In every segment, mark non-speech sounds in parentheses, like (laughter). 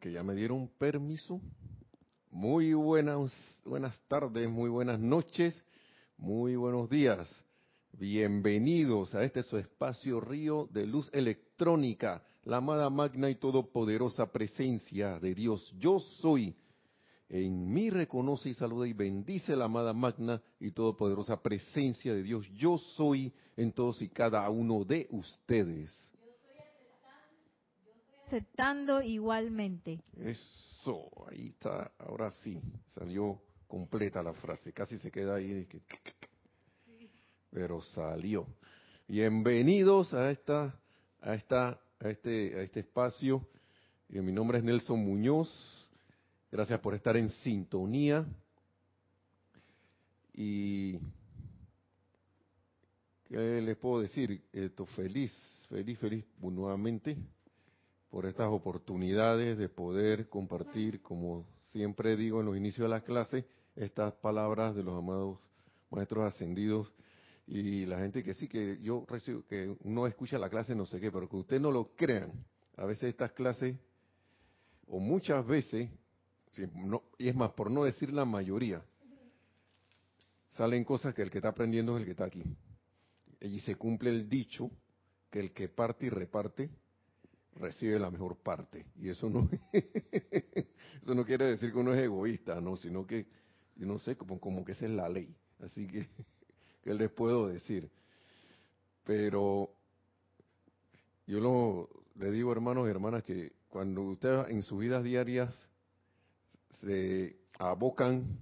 que ya me dieron permiso. Muy buenas, buenas tardes, muy buenas noches, muy buenos días. Bienvenidos a este su espacio río de luz electrónica, la amada magna y todopoderosa presencia de Dios. Yo soy. En mí reconoce y saluda y bendice la amada magna y todopoderosa presencia de Dios. Yo soy en todos y cada uno de ustedes aceptando igualmente. Eso, ahí está, ahora sí, salió completa la frase, casi se queda ahí, pero salió. Bienvenidos a esta, a esta, a este, a este espacio. Y mi nombre es Nelson Muñoz. Gracias por estar en sintonía. Y ¿qué les puedo decir? Esto feliz, feliz, feliz nuevamente por estas oportunidades de poder compartir, como siempre digo en los inicios de la clase, estas palabras de los amados maestros ascendidos y la gente que sí que yo recibo, que uno escucha la clase no sé qué, pero que ustedes no lo crean, a veces estas clases, o muchas veces, y es más, por no decir la mayoría, salen cosas que el que está aprendiendo es el que está aquí. Y se cumple el dicho que el que parte y reparte recibe la mejor parte. Y eso no, (laughs) eso no quiere decir que uno es egoísta, no, sino que, yo no sé, como, como que esa es la ley. Así que, (laughs) ¿qué les puedo decir? Pero yo lo, le digo, hermanos y hermanas, que cuando ustedes en sus vidas diarias se abocan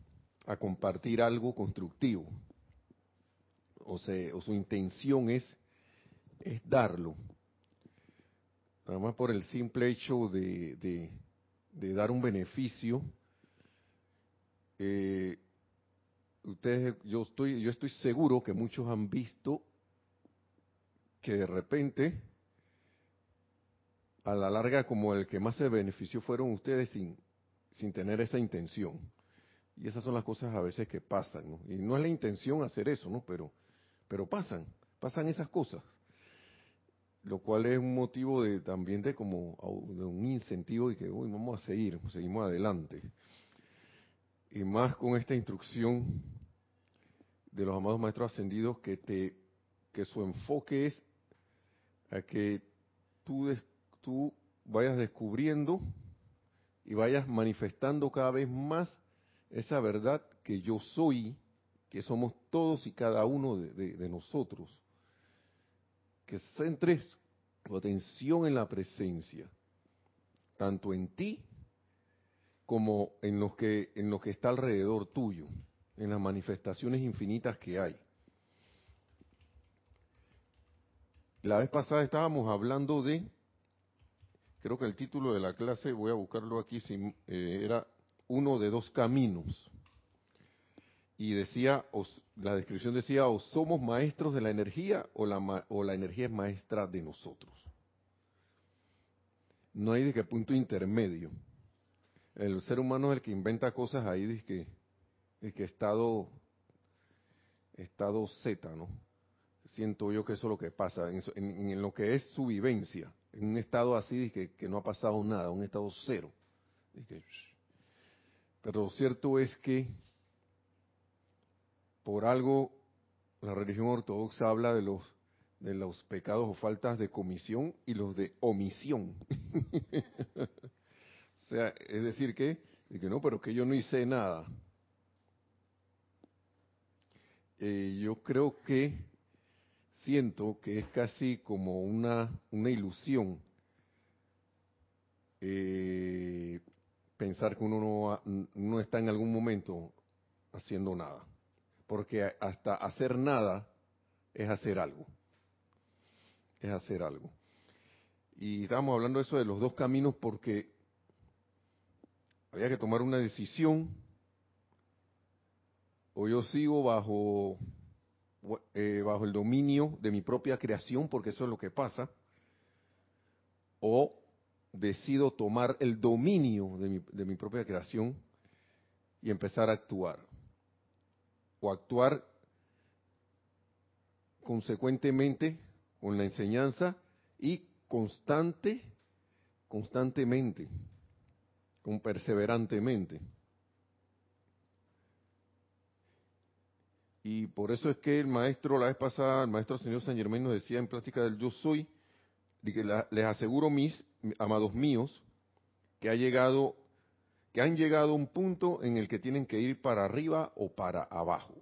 a compartir algo constructivo, o, se, o su intención es, es darlo, nada más por el simple hecho de, dar un beneficio, eh, ustedes, yo estoy, yo estoy seguro que muchos han visto que de repente, a la larga, como el que más se benefició fueron ustedes sin, sin tener esa intención. Y esas son las cosas a veces que pasan. Y no es la intención hacer eso, ¿no? Pero, pero pasan, pasan esas cosas lo cual es un motivo de también de como de un incentivo y que uy, vamos a seguir, seguimos adelante. Y más con esta instrucción de los amados maestros ascendidos que te que su enfoque es a que tú tú vayas descubriendo y vayas manifestando cada vez más esa verdad que yo soy, que somos todos y cada uno de nosotros que centres tu atención en la presencia, tanto en ti como en lo que en lo que está alrededor tuyo, en las manifestaciones infinitas que hay. La vez pasada estábamos hablando de, creo que el título de la clase, voy a buscarlo aquí, eh, era uno de dos caminos y decía, la descripción decía, o somos maestros de la energía o la, o la energía es maestra de nosotros. No hay de qué punto intermedio. El ser humano es el que inventa cosas ahí, de que, de que estado, estado Z, ¿no? Siento yo que eso es lo que pasa, en, lo que es su vivencia, en un estado así que, que no ha pasado nada, un estado cero. pero lo cierto es que por algo la religión ortodoxa habla de los de los pecados o faltas de comisión y los de omisión. (laughs) o sea, es decir que, no, pero que yo no hice nada. Eh, yo creo que siento que es casi como una, una ilusión eh, pensar que uno no, no está en algún momento haciendo nada porque hasta hacer nada es hacer algo. Es hacer algo. Y estábamos hablando eso de los dos caminos porque había que tomar una decisión. O yo sigo bajo, eh, bajo el dominio de mi propia creación, porque eso es lo que pasa. O decido tomar el dominio de mi, de mi propia creación y empezar a actuar o actuar consecuentemente con la enseñanza y constante, constantemente. con perseverantemente. Y por eso es que el maestro, la vez pasada, el maestro señor San Germán nos decía en práctica del yo soy, que les aseguro mis amados míos, que ha llegado, que han llegado a un punto en el que tienen que ir para arriba o para abajo.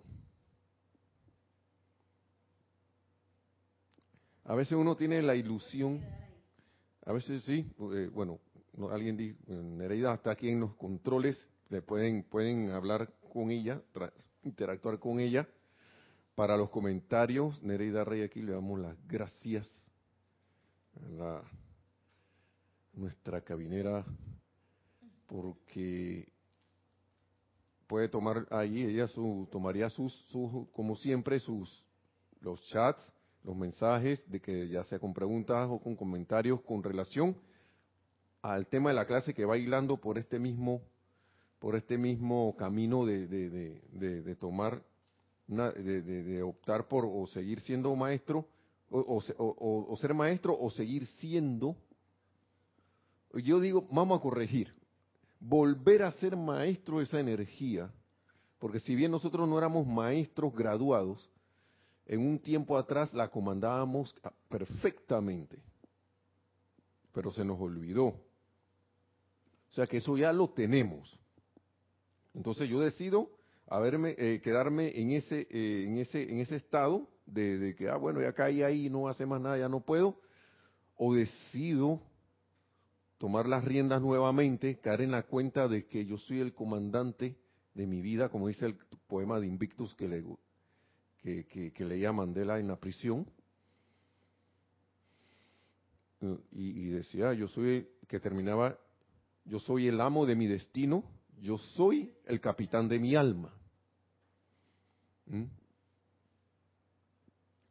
A veces uno tiene la ilusión, a veces sí, bueno, alguien dijo, Nereida está aquí en los controles, le pueden, pueden hablar con ella, interactuar con ella. Para los comentarios, Nereida Rey aquí le damos las gracias a la, nuestra cabinera porque puede tomar ahí, ella su, tomaría sus, sus, como siempre, sus, los chats los mensajes, de que ya sea con preguntas o con comentarios con relación al tema de la clase que va hilando por este mismo, por este mismo camino de, de, tomar, de, optar por o seguir siendo maestro, o, o ser maestro, o seguir siendo. Yo digo, vamos a corregir, volver a ser maestro de esa energía, porque si bien nosotros no éramos maestros graduados, en un tiempo atrás la comandábamos perfectamente, pero se nos olvidó. O sea que eso ya lo tenemos. Entonces yo decido haberme, eh, quedarme en ese, eh, en ese, en ese estado de, que, ah, bueno, ya caí ahí, no hace más nada, ya no puedo, o decido tomar las riendas nuevamente, caer en la cuenta de que yo soy el comandante de mi vida, como dice el poema de Invictus que le, leía Mandela en la prisión. Y, decía, yo soy, que terminaba, yo soy el amo de mi destino, yo soy el capitán de mi alma. ¿Mm?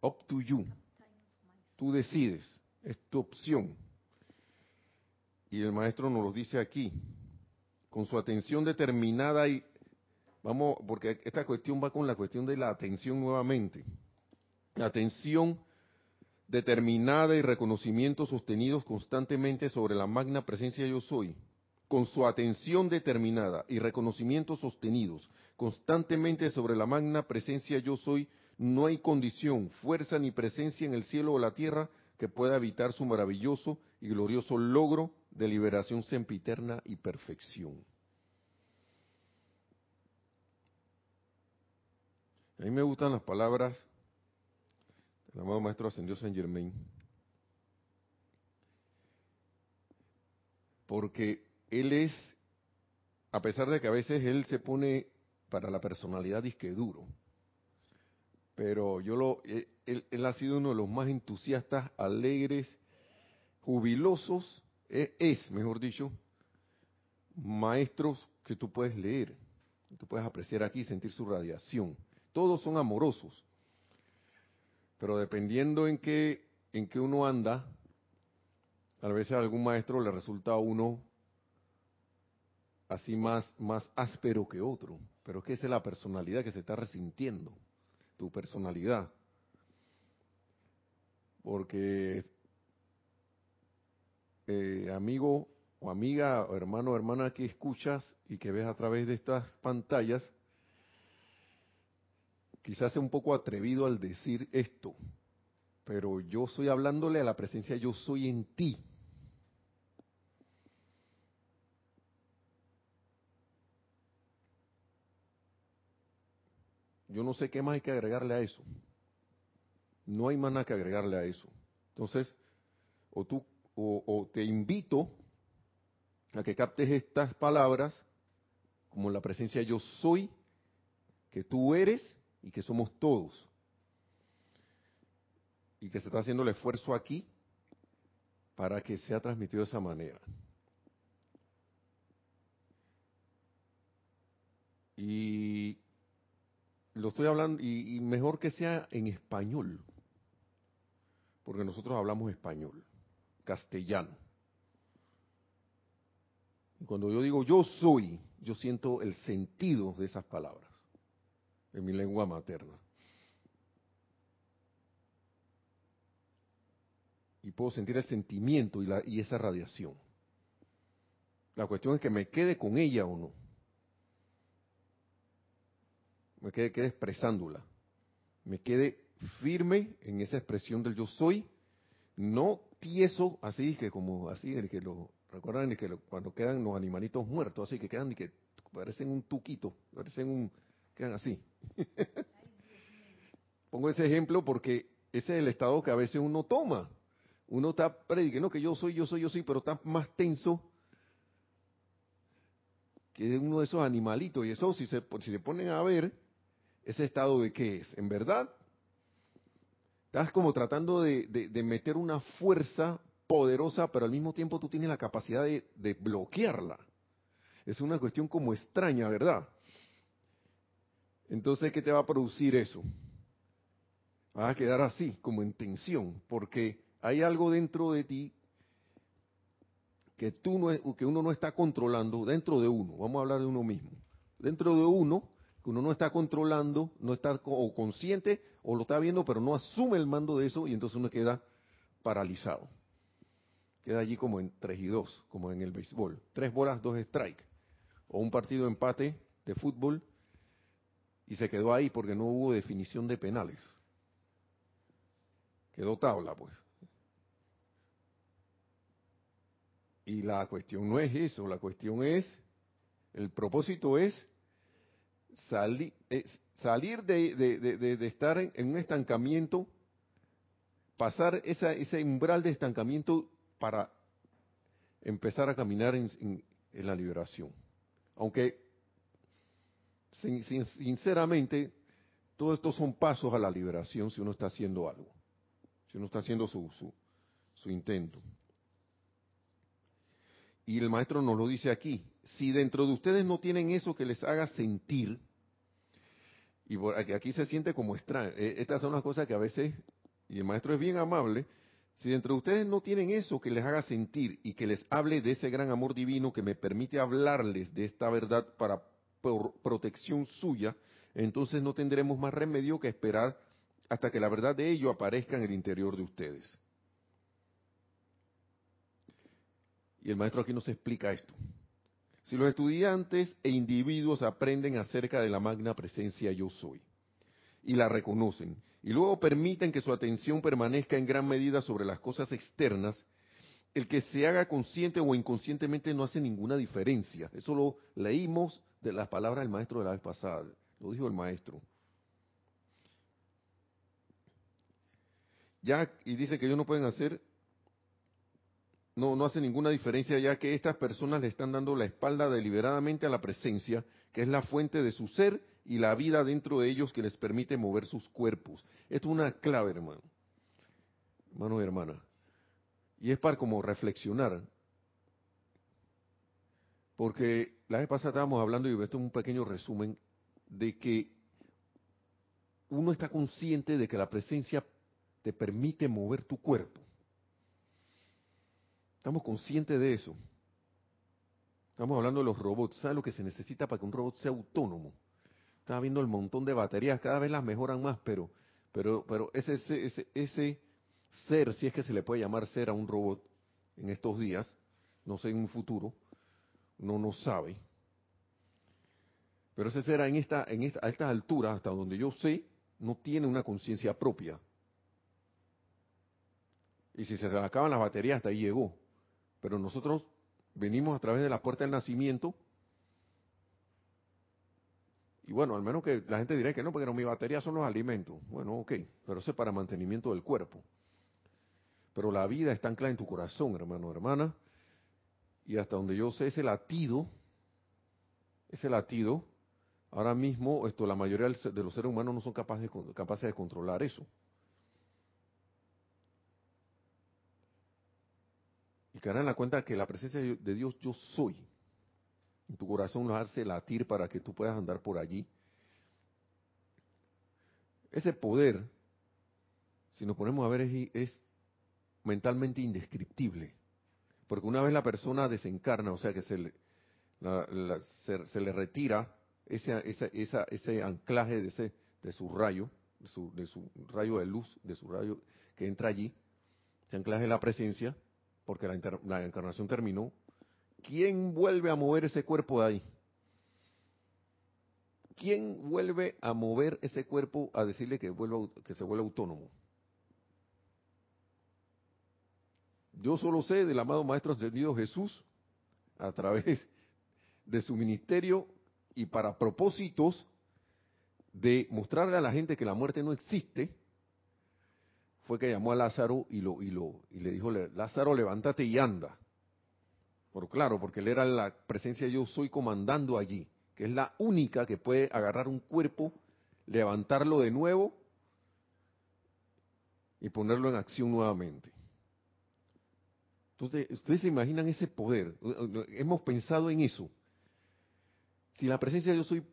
Up to you. Tú decides, es tu opción. Y el maestro nos lo dice aquí, con su atención determinada y Vamos, porque esta cuestión va con la cuestión de la atención nuevamente. Atención determinada y reconocimiento sostenidos constantemente sobre la magna presencia yo soy, con su atención determinada y reconocimiento sostenidos constantemente sobre la magna presencia yo soy, no hay condición, fuerza ni presencia en el cielo o la tierra que pueda evitar su maravilloso y glorioso logro de liberación sempiterna y perfección. A mí me gustan las palabras del amado Maestro Ascendió San Germain. Porque él es, a pesar de que a veces él se pone para la personalidad disque duro, pero yo lo, eh, él, ha sido uno de los más entusiastas, alegres, jubilosos, e, es, mejor dicho, maestros que tú puedes leer, que tú puedes apreciar aquí, sentir su radiación todos son amorosos. Pero dependiendo en qué, en qué uno anda, a veces a algún maestro le resulta a uno así más, más áspero que otro. Pero es que esa es la personalidad que se está resintiendo, tu personalidad. Porque, eh, amigo o amiga, o hermano o hermana que escuchas y que ves a través de estas pantallas, quizás sea un poco atrevido al decir esto, pero yo estoy hablándole a la presencia yo soy en ti. Yo no sé qué más hay que agregarle a eso. No hay más nada que agregarle a eso. Entonces, o tú, o, te invito a que captes estas palabras como la presencia yo soy, que tú eres y que somos todos. Y que se está haciendo el esfuerzo aquí para que sea transmitido de esa manera. Y lo estoy hablando, y, mejor que sea en español, porque nosotros hablamos español, castellano. Y cuando yo digo yo soy, yo siento el sentido de esas palabras en mi lengua materna. Y puedo sentir el sentimiento y, la, y esa radiación. La cuestión es que me quede con ella o no. Me quede, quede expresándola. Me quede firme en esa expresión del yo soy, no tieso, así que como así, el que lo recuerdan que cuando quedan los animalitos muertos, así que quedan y que parecen un tuquito, parecen un, quedan así. (laughs) Pongo ese ejemplo porque ese es el estado que a veces uno toma. Uno está predicando que yo soy, yo soy, yo soy, pero está más tenso que uno de esos animalitos. Y eso, si se, si se ponen a ver, ese estado de qué es. En verdad, estás como tratando de, meter una fuerza poderosa, pero al mismo tiempo tú tienes la capacidad de, de bloquearla. Es una cuestión como extraña, ¿verdad? Entonces, ¿qué te va a producir eso? Vas a quedar así, como en tensión, porque hay algo dentro de ti que tú no, que uno no está controlando dentro de uno. Vamos a hablar de uno mismo. Dentro de uno que uno no está controlando, no está o consciente o lo está viendo, pero no asume el mando de eso y entonces uno queda paralizado. Queda allí como en 3 y 2, como en el béisbol. Tres bolas, dos strike. O un partido de empate de fútbol y se quedó ahí porque no hubo definición de penales. Quedó tabla, pues. Y la cuestión no es eso, la cuestión es, el propósito es salir de, estar en, un estancamiento, pasar ese umbral de estancamiento para empezar a caminar en, la liberación. Aunque, sinceramente, todo esto son pasos a la liberación si uno está haciendo algo, si uno está haciendo su, su intento. Y el maestro nos lo dice aquí, si dentro de ustedes no tienen eso que les haga sentir, y aquí se siente como extraño, eh, estas son las cosas que a veces, y el maestro es bien amable, si dentro de ustedes no tienen eso que les haga sentir y que les hable de ese gran amor divino que me permite hablarles de esta verdad para protección suya, entonces no tendremos más remedio que esperar hasta que la verdad de ello aparezca en el interior de ustedes. Y el maestro aquí nos explica esto. Si los estudiantes e individuos aprenden acerca de la magna presencia yo soy y la reconocen, y luego permiten que su atención permanezca en gran medida sobre las cosas externas, el que se haga consciente o inconscientemente no hace ninguna diferencia. Eso lo leímos de las palabras del maestro de la vez pasada, lo dijo el maestro. Ya, y dice que ellos no pueden hacer no, no hace ninguna diferencia ya que estas personas le están dando la espalda deliberadamente a la presencia, que es la fuente de su ser y la vida dentro de ellos que les permite mover sus cuerpos. Esto es una clave, hermano. Hermano y hermana. Y es para como reflexionar. Porque la vez pasada estábamos hablando, y esto es un pequeño resumen, de que uno está consciente de que la presencia te permite mover tu cuerpo. Estamos conscientes de eso. Estamos hablando de los robots. ¿Sabes lo que se necesita para que un robot sea autónomo? Estaba viendo el montón de baterías, cada vez las mejoran más, pero, pero, pero ese, ser, si es que se le puede llamar ser a un robot en estos días, no sé en un futuro, no no sabe. Pero ese ser en esta, en esta, a estas alturas, hasta donde yo sé, no tiene una conciencia propia. Y si se le acaban las baterías, hasta ahí llegó. Pero nosotros venimos a través de la puerta del nacimiento. Y bueno, al menos que la gente dirá que no, porque no, mi batería son los alimentos. Bueno, ok, pero eso es para mantenimiento del cuerpo. Pero la vida está anclada en tu corazón, hermano, hermana. Y hasta donde yo sé, ese latido, ese latido, ahora mismo esto, la mayoría de los seres humanos no son capaces capaces de controlar eso. Caerán en la cuenta que la presencia de Dios yo soy. En tu corazón lo hace latir para que tú puedas andar por allí. Ese poder, si nos ponemos a ver, es, mentalmente indescriptible. Porque una vez la persona desencarna, o sea que se le, se, le retira ese, ese anclaje de, ese, de su rayo, de su, de su rayo de luz, de su rayo que entra allí, ese anclaje de la presencia, porque la, encarnación terminó, ¿quién vuelve a mover ese cuerpo de ahí? ¿Quién vuelve a mover ese cuerpo a decirle que, vuelva, que se vuelva autónomo? Yo solo sé del amado Maestro Ascendido Jesús a través de su ministerio y para propósitos de mostrarle a la gente que la muerte no existe, fue que llamó a Lázaro y, lo, y, lo, y le dijo, Lázaro, levántate y anda. Por claro, porque él era la presencia yo soy comandando allí, que es la única que puede agarrar un cuerpo, levantarlo de nuevo y ponerlo en acción nuevamente. Entonces, ustedes se imaginan ese poder. Hemos pensado en eso. Si la presencia yo soy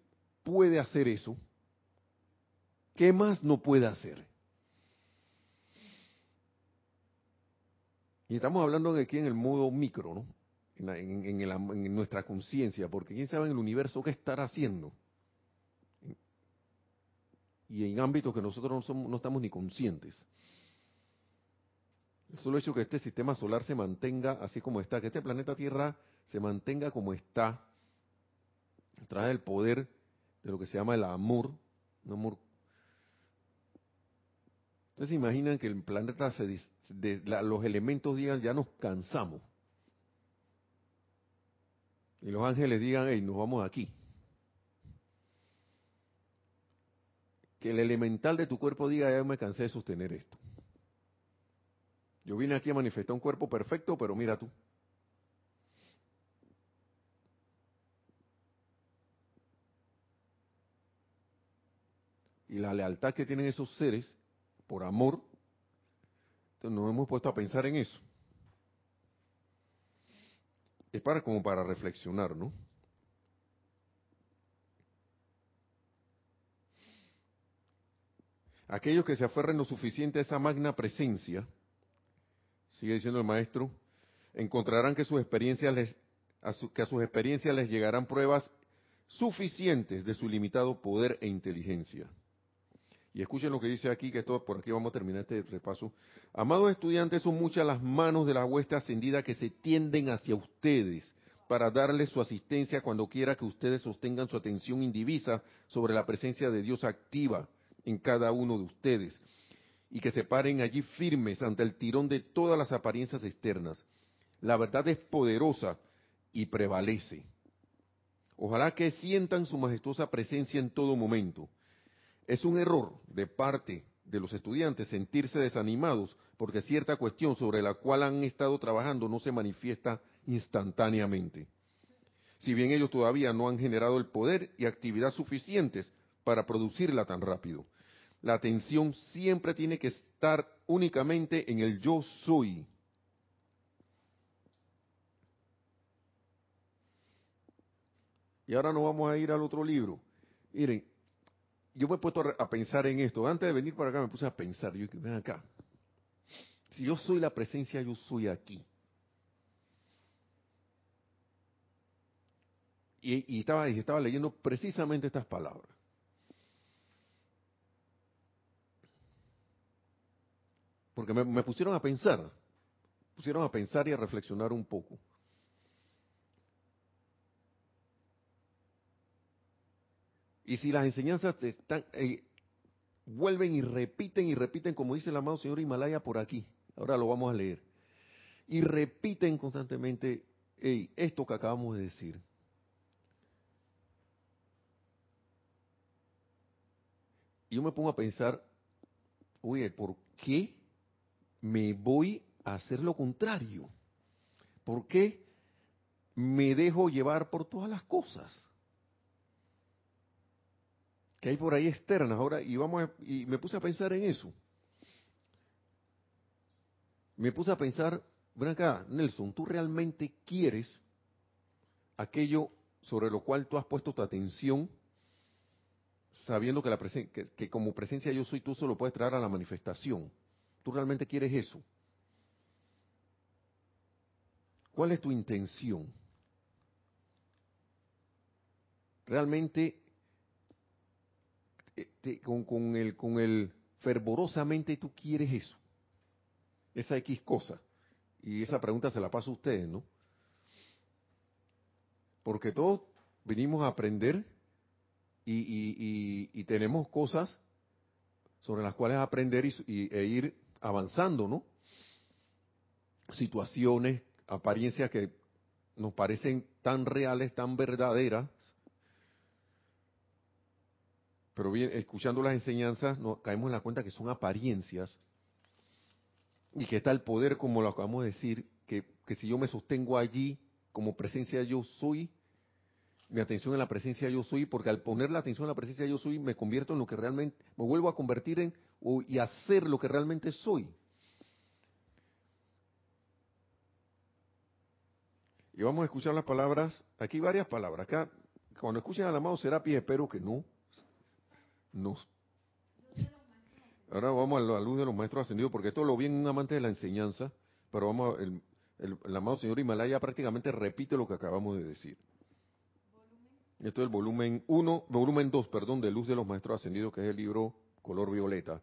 puede hacer eso, ¿qué más no puede hacer? Y estamos hablando aquí en el modo micro, ¿no? En, nuestra conciencia, porque quién sabe en el universo qué estará haciendo. Y en ámbitos que nosotros no estamos ni conscientes. El solo hecho que este sistema solar se mantenga así como está, que este planeta Tierra se mantenga como está, trae el poder de lo que se llama el amor, un amor. Ustedes se imaginan que el planeta se, de los elementos digan, ya nos cansamos. Y los ángeles digan, hey, nos vamos aquí. Que el elemental de tu cuerpo diga, ya me cansé de sostener esto. Yo vine aquí a manifestar un cuerpo perfecto, pero mira tú. Y la lealtad que tienen esos seres, por amor, nos hemos puesto a pensar en eso. Es para como para reflexionar, ¿no? Aquellos que se aferren lo suficiente a esa magna presencia, sigue diciendo el maestro, encontrarán que sus experiencias les, que a sus experiencias les llegarán pruebas suficientes de su limitado poder e inteligencia. Y escuchen lo que dice aquí, que esto por aquí vamos a terminar este repaso. Amados estudiantes, son muchas las manos de la huesta ascendida que se tienden hacia ustedes para darles su asistencia cuando quiera que ustedes sostengan su atención indivisa sobre la presencia de Dios activa en cada uno de ustedes y que se paren allí firmes ante el tirón de todas las apariencias externas. La verdad es poderosa y prevalece. Ojalá que sientan su majestuosa presencia en todo momento es un error de parte de los estudiantes sentirse desanimados porque cierta cuestión sobre la cual han estado trabajando no se manifiesta instantáneamente. Si bien ellos todavía no han generado el poder y actividad suficientes para producirla tan rápido. La atención siempre tiene que estar únicamente en el yo soy. Y ahora nos vamos a ir al otro libro. Miren, yo me he puesto a pensar en esto. Antes de venir para acá me puse a pensar. Yo ven acá. Si yo soy la presencia, yo soy aquí. Y, estaba, y estaba leyendo precisamente estas palabras. Porque me, me pusieron a pensar. Pusieron a pensar y a reflexionar un poco. Y si las enseñanzas te están, eh, vuelven y repiten y repiten, como dice el amado señor Himalaya por aquí, ahora lo vamos a leer, y repiten constantemente esto que acabamos de decir. Y yo me pongo a pensar, oye, ¿por qué me voy a hacer lo contrario? ¿Por qué me dejo llevar por todas las cosas? Que hay por ahí externas ahora y vamos y me puse a pensar en eso. Me puse a pensar, ven acá, Nelson, ¿tú realmente quieres aquello sobre lo cual tú has puesto tu atención, sabiendo que, la que, que como presencia yo soy, tú solo puedes traer a la manifestación? ¿Tú realmente quieres eso? ¿Cuál es tu intención? ¿Realmente este, con, el, con el fervorosamente tú quieres eso, esa X cosa. Y esa pregunta se la paso a ustedes, ¿no? Porque todos venimos a aprender y, tenemos cosas sobre las cuales aprender y, e ir avanzando, ¿no? Situaciones, apariencias que nos parecen tan reales, tan verdaderas, pero bien, escuchando las enseñanzas, nos caemos en la cuenta que son apariencias y que está el poder, como lo acabamos de decir, que, que si yo me sostengo allí como presencia yo soy, mi atención en la presencia yo soy, porque al poner la atención en la presencia yo soy, me convierto en lo que realmente, me vuelvo a convertir en y hacer lo que realmente soy. Y vamos a escuchar las palabras, aquí varias palabras. Acá, cuando escuchen al amado Serapis, espero que no nos... Ahora vamos a la luz de los maestros ascendidos, porque esto lo vi en un amante de la enseñanza, pero vamos, el, el amado señor Himalaya prácticamente repite lo que acabamos de decir. Esto es el volumen 1, volumen 2, perdón, de Luz de los Maestros Ascendidos, que es el libro color violeta.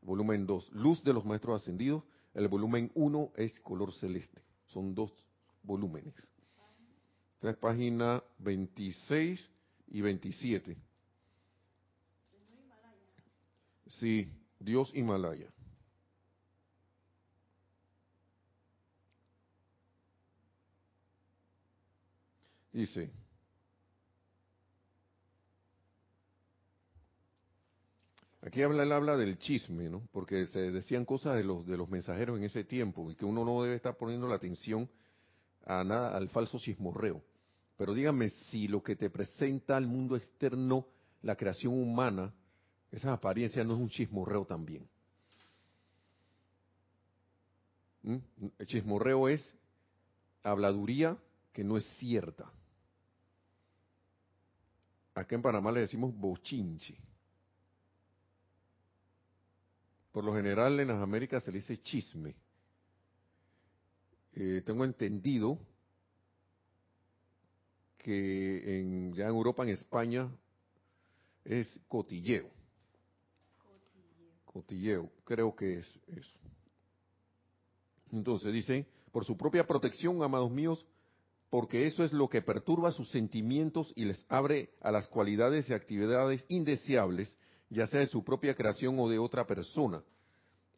Volumen 2, Luz de los Maestros Ascendidos. El volumen 1 es color celeste. Son dos volúmenes. Esta es página 26 y 27. Sí, Dios Himalaya. Dice, Aquí habla, él habla del chisme, ¿no? Porque se decían cosas de los, de los mensajeros en ese tiempo y que uno no debe estar poniendo la atención a nada, al falso chismorreo. Pero dígame si lo que te presenta al mundo externo, la creación humana, esa apariencia no es un chismorreo también. ¿Mm? El chismorreo es habladuría que no es cierta. Acá en Panamá le decimos bochinche. Por lo general en las Américas se le dice chisme. Eh, tengo entendido que ya en Europa, en España, es cotilleo. Cotilleo, creo que es eso. Entonces dice, por su propia protección, amados míos, porque eso es lo que perturba sus sentimientos y les abre a las cualidades y actividades indeseables ya sea de su propia creación o de otra persona.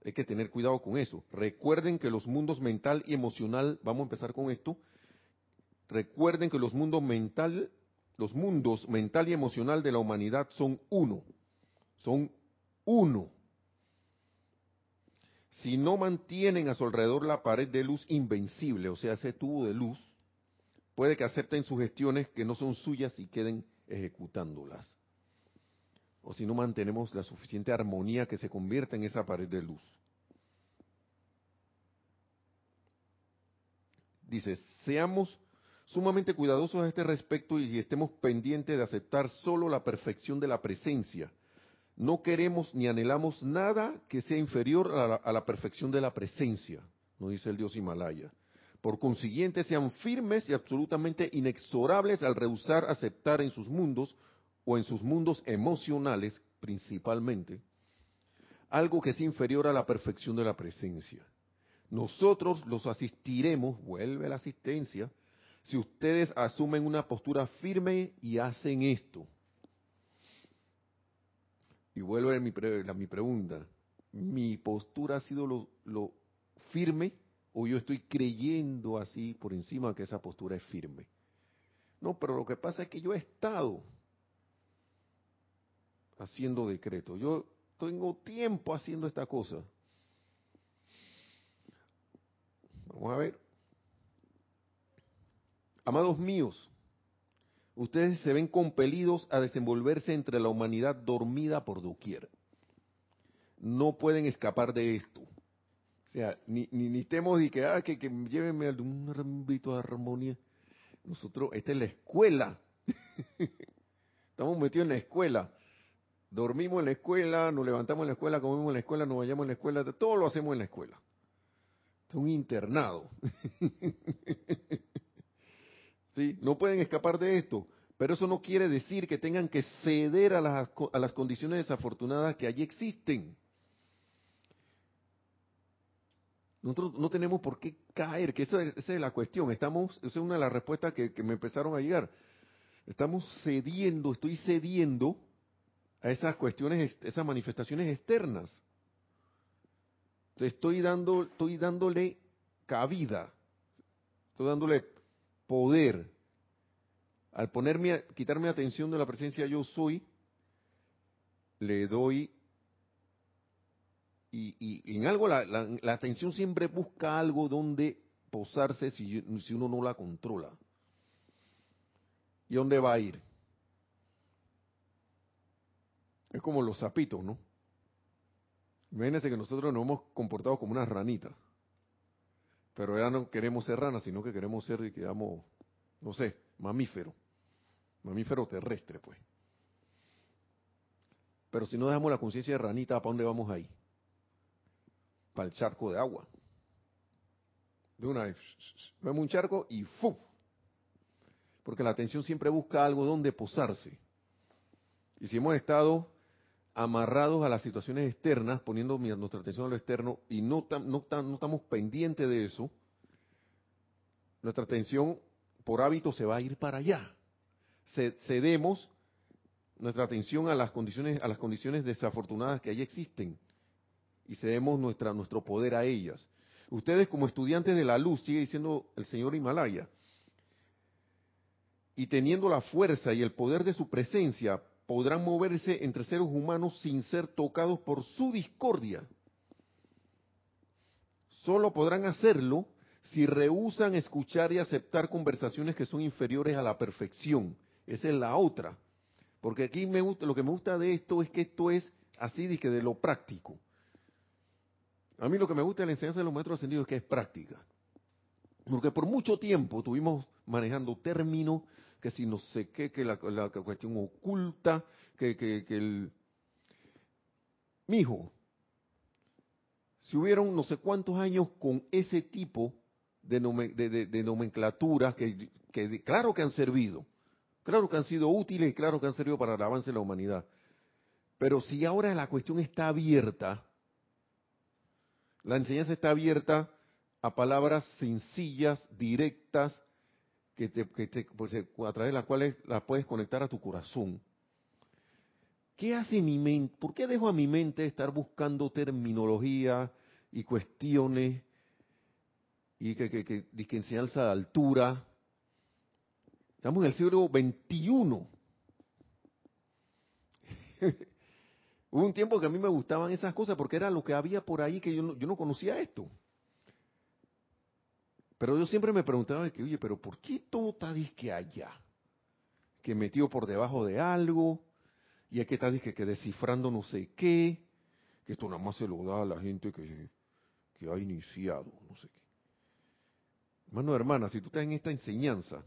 Hay que tener cuidado con eso. Recuerden que los mundos mental y emocional, vamos a empezar con esto. Recuerden que los mundos mental, los mundos mental y emocional de la humanidad son uno. Son uno. Si no mantienen a su alrededor la pared de luz invencible, o sea, ese tubo de luz, puede que acepten sugestiones que no son suyas y queden ejecutándolas o si no mantenemos la suficiente armonía que se convierta en esa pared de luz. Dice, seamos sumamente cuidadosos a este respecto y estemos pendientes de aceptar solo la perfección de la presencia. No queremos ni anhelamos nada que sea inferior a la, perfección de la presencia, nos dice el Dios Himalaya. Por consiguiente, sean firmes y absolutamente inexorables al rehusar aceptar en sus mundos o en sus mundos emocionales principalmente, algo que es inferior a la perfección de la presencia. Nosotros los asistiremos, vuelve la asistencia, si ustedes asumen una postura firme y hacen esto. Y vuelve mi, mi pregunta, ¿mi postura ha sido lo, firme o yo estoy creyendo así por encima que esa postura es firme? No, pero lo que pasa es que yo he estado haciendo decreto. Yo tengo tiempo haciendo esta cosa. Vamos a ver. Amados míos, ustedes se ven compelidos a desenvolverse entre la humanidad dormida por doquier. No pueden escapar de esto. O sea, ni, ni, ni estemos y que, ah, que, que llévenme a un ámbito de armonía. Nosotros, esta es la escuela. (laughs) Estamos metidos en la escuela dormimos en la escuela, nos levantamos en la escuela, comemos en la escuela, nos vayamos en la escuela, todo lo hacemos en la escuela. Es un internado. (laughs) ¿Sí? No pueden escapar de esto. Pero eso no quiere decir que tengan que ceder a las, a las condiciones desafortunadas que allí existen. Nosotros no tenemos por qué caer, que eso es, esa es la cuestión. Estamos, esa es una de las respuestas que, que me empezaron a llegar. Estamos cediendo, estoy cediendo a esas cuestiones, esas manifestaciones externas. Estoy dando, estoy dándole cabida, estoy dándole poder. Al ponerme, quitarme atención de la presencia yo soy, le doy y, en algo la, la, atención siempre busca algo donde posarse si, si uno no la controla. ¿Y dónde va a ir? Es como los sapitos, ¿no? Imagínense que nosotros nos hemos comportado como unas ranitas. Pero ya no queremos ser ranas, sino que queremos ser, digamos, no sé, mamífero. Mamífero terrestre, pues. Pero si no dejamos la conciencia de ranita, ¿para dónde vamos ahí? Para el charco de agua. De una vez, vemos un charco y ¡fuf! Porque la atención siempre busca algo donde posarse. Y si hemos estado amarrados a las situaciones externas, poniendo nuestra atención a lo externo y no, no, no estamos pendientes de eso, nuestra atención por hábito se va a ir para allá. cedemos nuestra atención a las condiciones a las condiciones desafortunadas que ahí existen y cedemos nuestra nuestro poder a ellas. Ustedes como estudiantes de la luz, sigue diciendo el señor Himalaya, y teniendo la fuerza y el poder de su presencia, podrán moverse entre seres humanos sin ser tocados por su discordia. Solo podrán hacerlo si rehusan escuchar y aceptar conversaciones que son inferiores a la perfección. Esa es la otra. Porque aquí me gusta, lo que me gusta de esto es que esto es así de que de lo práctico. A mí lo que me gusta de la enseñanza de los maestros ascendidos es que es práctica. Porque por mucho tiempo estuvimos manejando términos que si no sé qué, que la, cuestión oculta, que, que, que el... Mijo, si hubieron no sé cuántos años con ese tipo de, de, nomenclatura, que, que, claro que han servido, claro que han sido útiles y claro que han servido para el avance de la humanidad. Pero si ahora la cuestión está abierta, la enseñanza está abierta a palabras sencillas, directas, que te, que pues, eh, a través de las cuales la puedes conectar a tu corazón. ¿Qué hace mi mente? ¿Por qué dejo a mi mente estar buscando terminología y cuestiones y que, que, que, que enseñanza de altura? Estamos en el siglo XXI. (laughs) Hubo un tiempo que a mí me gustaban esas cosas porque era lo que había por ahí que yo yo no conocía esto. Pero yo siempre me preguntaba que, oye, pero ¿por qué todo está disque allá? Que metido por debajo de algo, y que está disque que descifrando no sé qué, que esto nada más se lo da a la gente que, que ha iniciado, no sé qué. Hermano, hermana, si tú estás en esta enseñanza,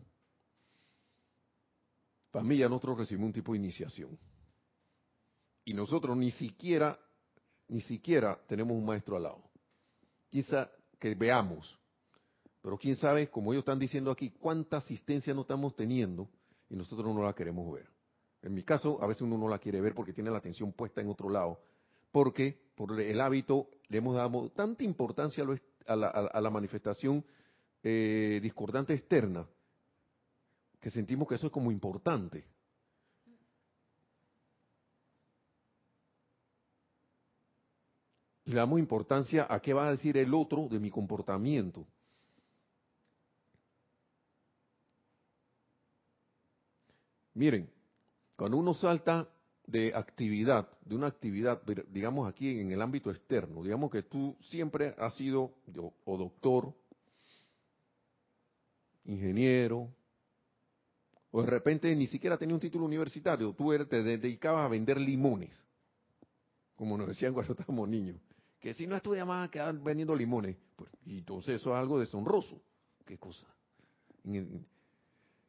para mí ya nosotros recibimos un tipo de iniciación. Y nosotros ni siquiera, ni siquiera tenemos un maestro al lado. Quizá que veamos pero quién sabe, como ellos están diciendo aquí, cuánta asistencia no estamos teniendo y nosotros no la queremos ver. En mi caso, a veces uno no la quiere ver porque tiene la atención puesta en otro lado, porque por el hábito le hemos dado tanta importancia a, la, manifestación eh, discordante externa que sentimos que eso es como importante. Le damos importancia a qué va a decir el otro de mi comportamiento. Miren, cuando uno salta de actividad, de una actividad, digamos aquí en el ámbito externo, digamos que tú siempre has sido o doctor, ingeniero, o de repente ni siquiera tenías un título universitario, tú te dedicabas a vender limones, como nos decían cuando estábamos niños, que si no estudias más, quedan vendiendo limones, pues, y entonces eso es algo deshonroso, qué cosa.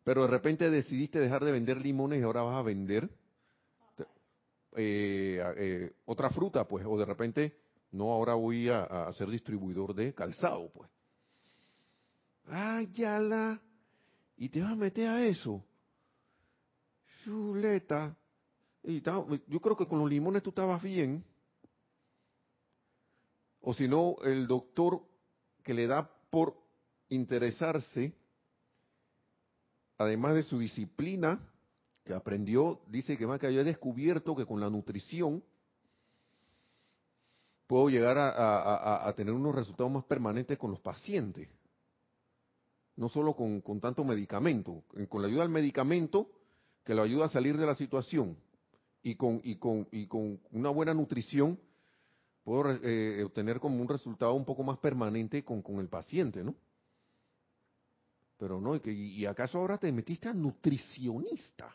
Pero de repente decidiste dejar de vender limones y ahora vas a vender eh, eh, otra fruta, pues, o de repente, no, ahora voy a, ser distribuidor de calzado, pues. Ay, ya la. Y te vas a meter a eso. Chuleta. Y yo creo que con los limones tú estabas bien. O si no, el doctor que le da por interesarse, además de su disciplina, que aprendió, dice que más que haya descubierto que con la nutrición puedo llegar a, tener unos resultados más permanentes con los pacientes. No solo con, tanto medicamento, con la ayuda del medicamento que lo ayuda a salir de la situación y con, y con, y con una buena nutrición puedo eh, obtener como un resultado un poco más permanente con el paciente, ¿no? Pero no, ¿y, ¿y acaso ahora te metiste a nutricionista?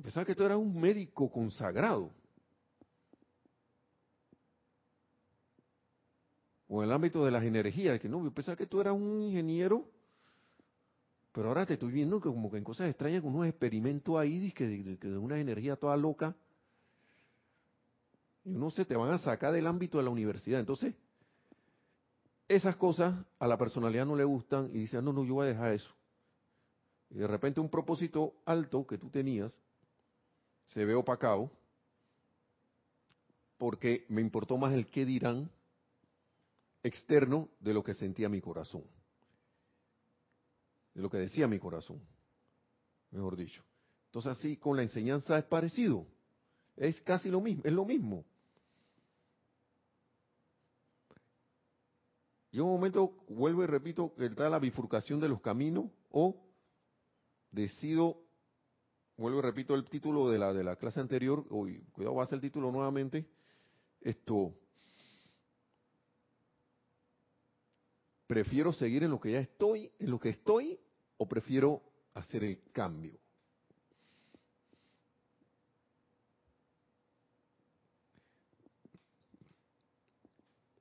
Pensaba que tú eras un médico consagrado. O en el ámbito de las energías, que no, yo pensaba que tú eras un ingeniero, pero ahora te estoy viendo que como que en cosas extrañas, con unos experimentos ahí, que de, de, una energía toda loca. Y no sé, te van a sacar del ámbito de la universidad. Entonces, esas cosas a la personalidad no le gustan y dice, no, no, yo voy a dejar eso. Y de repente un propósito alto que tú tenías se ve opacado porque me importó más el qué dirán externo de lo que sentía mi corazón, de lo que decía mi corazón, mejor dicho. Entonces así con la enseñanza es parecido, es casi lo mismo, es lo mismo. Y un momento vuelvo y repito que está la bifurcación de los caminos o decido, vuelvo y repito el título de la de la clase anterior, hoy cuidado va a ser el título nuevamente, esto prefiero seguir en lo que ya estoy, en lo que estoy, o prefiero hacer el cambio.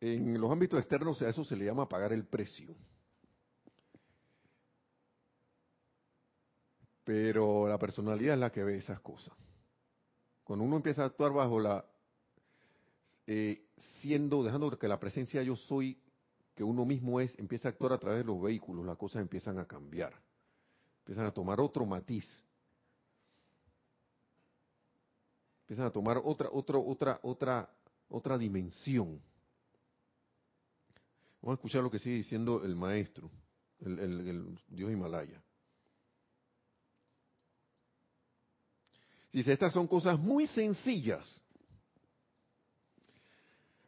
En los ámbitos externos a eso se le llama pagar el precio. Pero la personalidad es la que ve esas cosas. Cuando uno empieza a actuar bajo la, eh, siendo, dejando que la presencia yo soy, que uno mismo es, empieza a actuar a través de los vehículos, las cosas empiezan a cambiar, empiezan a tomar otro matiz, empiezan a tomar otra, otra, otra, otra, otra dimensión. Vamos a escuchar lo que sigue diciendo el maestro, el, Dios Himalaya. Dice, estas son cosas muy sencillas,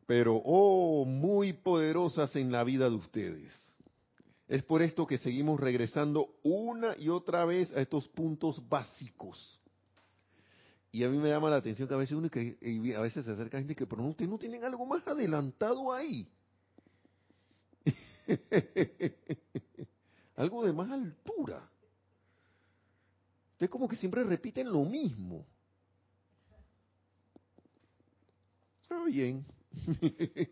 pero oh, muy poderosas en la vida de ustedes. Es por esto que seguimos regresando una y otra vez a estos puntos básicos. Y a mí me llama la atención que a veces uno que a veces se acerca gente que, pero no, ustedes no tienen algo más adelantado ahí. (laughs) Algo de más altura. Ustedes como que siempre repiten lo mismo. Está bien. (laughs)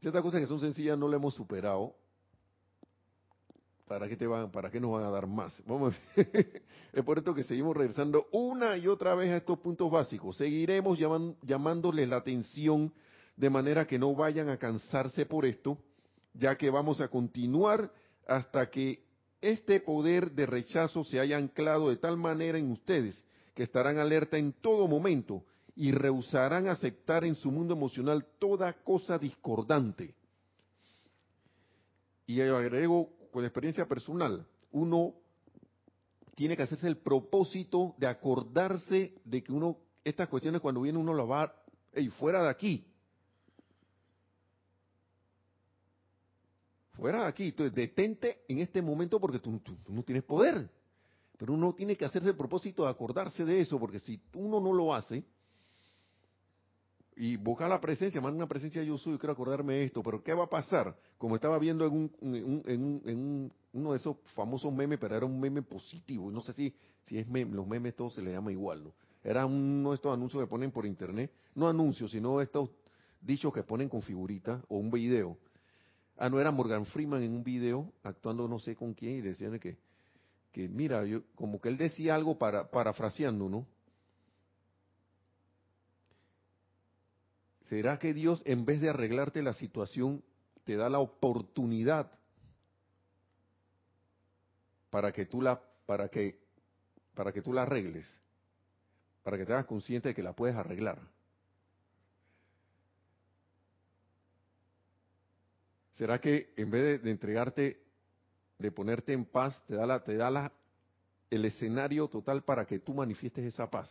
Ciertas cosas que son sencillas no le hemos superado. ¿Para qué, te van, ¿Para qué nos van a dar más? Vamos (laughs) es por esto que seguimos regresando una y otra vez a estos puntos básicos. Seguiremos llamándoles la atención de manera que no vayan a cansarse por esto, ya que vamos a continuar hasta que este poder de rechazo se haya anclado de tal manera en ustedes que estarán alerta en todo momento y rehusarán aceptar en su mundo emocional toda cosa discordante. Y agrego con experiencia personal, uno tiene que hacerse el propósito de acordarse de que uno, estas cuestiones cuando viene uno las va, y fuera de aquí, fuera aquí, entonces detente en este momento porque tú, no tienes poder. Pero uno tiene que hacerse el propósito de acordarse de eso, porque si uno no lo hace, y busca la presencia, manda una presencia yo soy, quiero acordarme de esto, pero ¿qué va a pasar? Como estaba viendo en, un, en, uno de esos famosos memes, pero era un meme positivo, no sé si, si es meme, los memes todos se le llama igual, ¿no? Era uno de estos anuncios que ponen por internet, no anuncios, sino estos dichos que ponen con figurita o un video Ah, no era Morgan Freeman en un video actuando no sé con quién y decían que, que mira, yo, como que él decía algo para, parafraseando, ¿no? ¿Será que Dios en vez de arreglarte la situación te da la oportunidad para que tú la para que para que tú la arregles? Para que te hagas consciente de que la puedes arreglar. ¿Será que en vez de, entregarte, de ponerte en paz, te da, la, te da la, el escenario total para que tú manifiestes esa paz?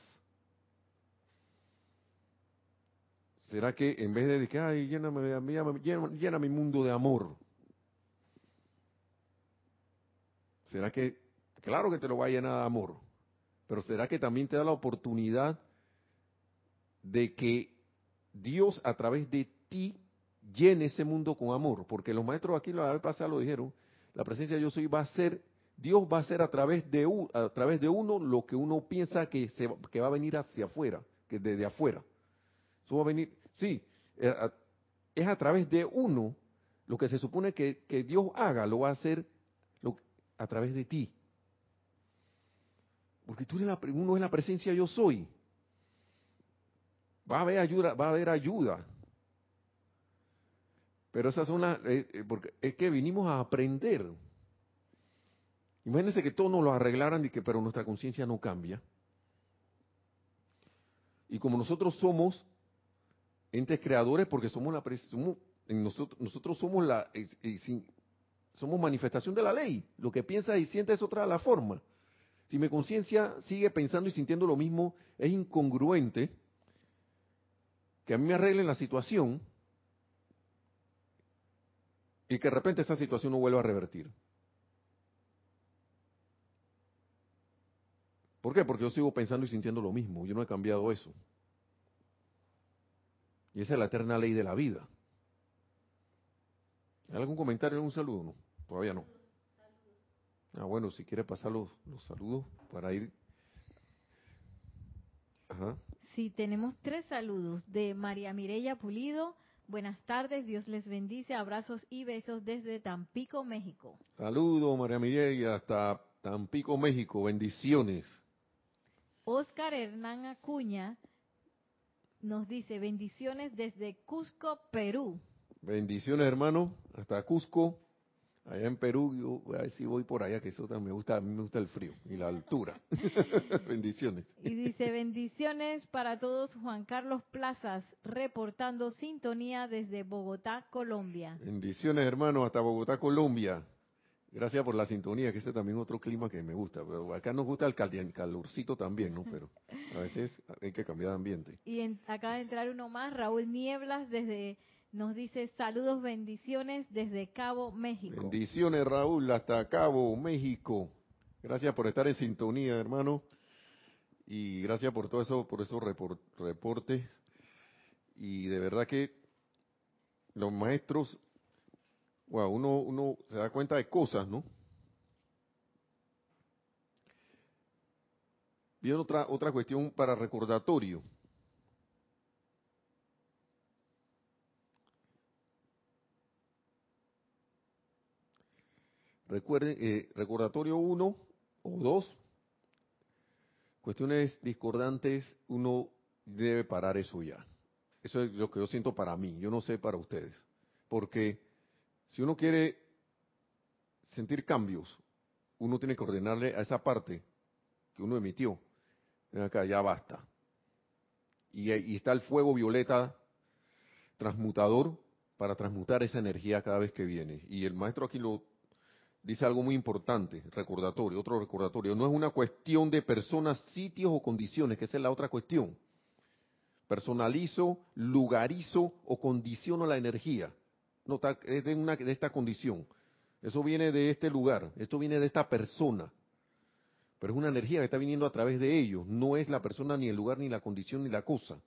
¿Será que en vez de que, ay, lléname, llena mi mundo de amor? ¿Será que, claro que te lo va a llenar de amor, pero será que también te da la oportunidad de que Dios a través de ti llene ese mundo con amor? Porque los maestros aquí la vez pasada lo dijeron, la presencia de yo soy va a ser, Dios va a ser a través de, a través de uno lo que uno piensa que, se, que va a venir hacia afuera, que desde afuera. Eso va a venir, sí, eh, es a través de uno lo que se supone que, que Dios haga, lo va a hacer lo, a través de ti. Porque tú eres la, uno es la presencia yo soy. Va a haber ayuda, va a haber ayuda. Pero esas son las, eh, eh, porque es que vinimos a aprender. Imagínense que todos nos lo arreglaran y que, pero nuestra conciencia no cambia. Y como nosotros somos entes creadores, porque somos la somos, nosotros, somos la somos manifestación de la ley. Lo que piensa y siente es otra la forma. Si mi conciencia sigue pensando y sintiendo lo mismo, es incongruente que a mí me arreglen la situación y que de repente esa situación no vuelva a revertir. ¿Por qué? Porque yo sigo pensando y sintiendo lo mismo. Yo no he cambiado eso. Y esa es la eterna ley de la vida. ¿Hay algún comentario, algún saludo? No, todavía no. Ah, bueno, si quiere pasar los, los saludos para ir. Sí, tenemos tres saludos de María Mireya Pulido. Buenas tardes, Dios les bendice, abrazos y besos desde Tampico, México. Saludos, María Mireya, hasta Tampico, México, bendiciones. Oscar Hernán Acuña nos dice bendiciones desde Cusco, Perú. Bendiciones, hermano, hasta Cusco, Allá en Perú, yo voy a ver si voy por allá, que eso también me gusta, a mí me gusta el frío y la altura. (laughs) bendiciones. Y dice, bendiciones para todos, Juan Carlos Plazas, reportando sintonía desde Bogotá, Colombia. Bendiciones, hermano, hasta Bogotá, Colombia. Gracias por la sintonía, que este también es otro clima que me gusta. Pero acá nos gusta el, calorcito también, ¿no? Pero a veces hay que cambiar de ambiente. Y en, acaba de entrar uno más, Raúl Nieblas, desde nos dice saludos, bendiciones desde Cabo, México. Bendiciones, Raúl, hasta Cabo, México. Gracias por estar en sintonía, hermano. Y gracias por todo eso, por esos reportes. Y de verdad que los maestros, wow, uno, uno se da cuenta de cosas, ¿no? Bien, otra, otra cuestión para recordatorio. Recuerden, eh, recordatorio 1 o 2, cuestiones discordantes, uno debe parar eso ya. Eso es lo que yo siento para mí, yo no sé para ustedes. Porque si uno quiere sentir cambios, uno tiene que ordenarle a esa parte que uno emitió, acá ya basta. Y, y está el fuego violeta transmutador para transmutar esa energía cada vez que viene. Y el maestro aquí lo dice algo muy importante, recordatorio, otro recordatorio. No es una cuestión de personas, sitios o condiciones, que esa es la otra cuestión. Personalizo, lugarizo o condiciono la energía. No, es de, una, de esta condición. Eso viene de este lugar, esto viene de esta persona. Pero es una energía que está viniendo a través de ellos. No es la persona, ni el lugar, ni la condición, ni la cosa.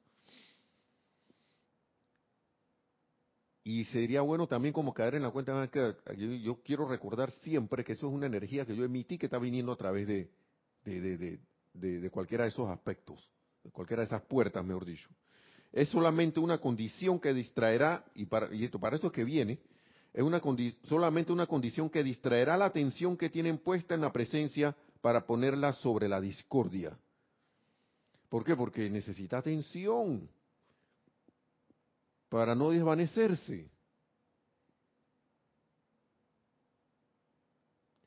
Y sería bueno también como caer en la cuenta que yo, quiero recordar siempre que eso es una energía que yo emití que está viniendo a través de, de, cualquiera de esos aspectos, de cualquiera de esas puertas, mejor dicho. Es solamente una condición que distraerá, y, para, y esto, para esto que viene, es una solamente una condición que distraerá la atención que tienen puesta en la presencia para ponerla sobre la discordia. ¿Por qué? Porque necesita atención para no desvanecerse.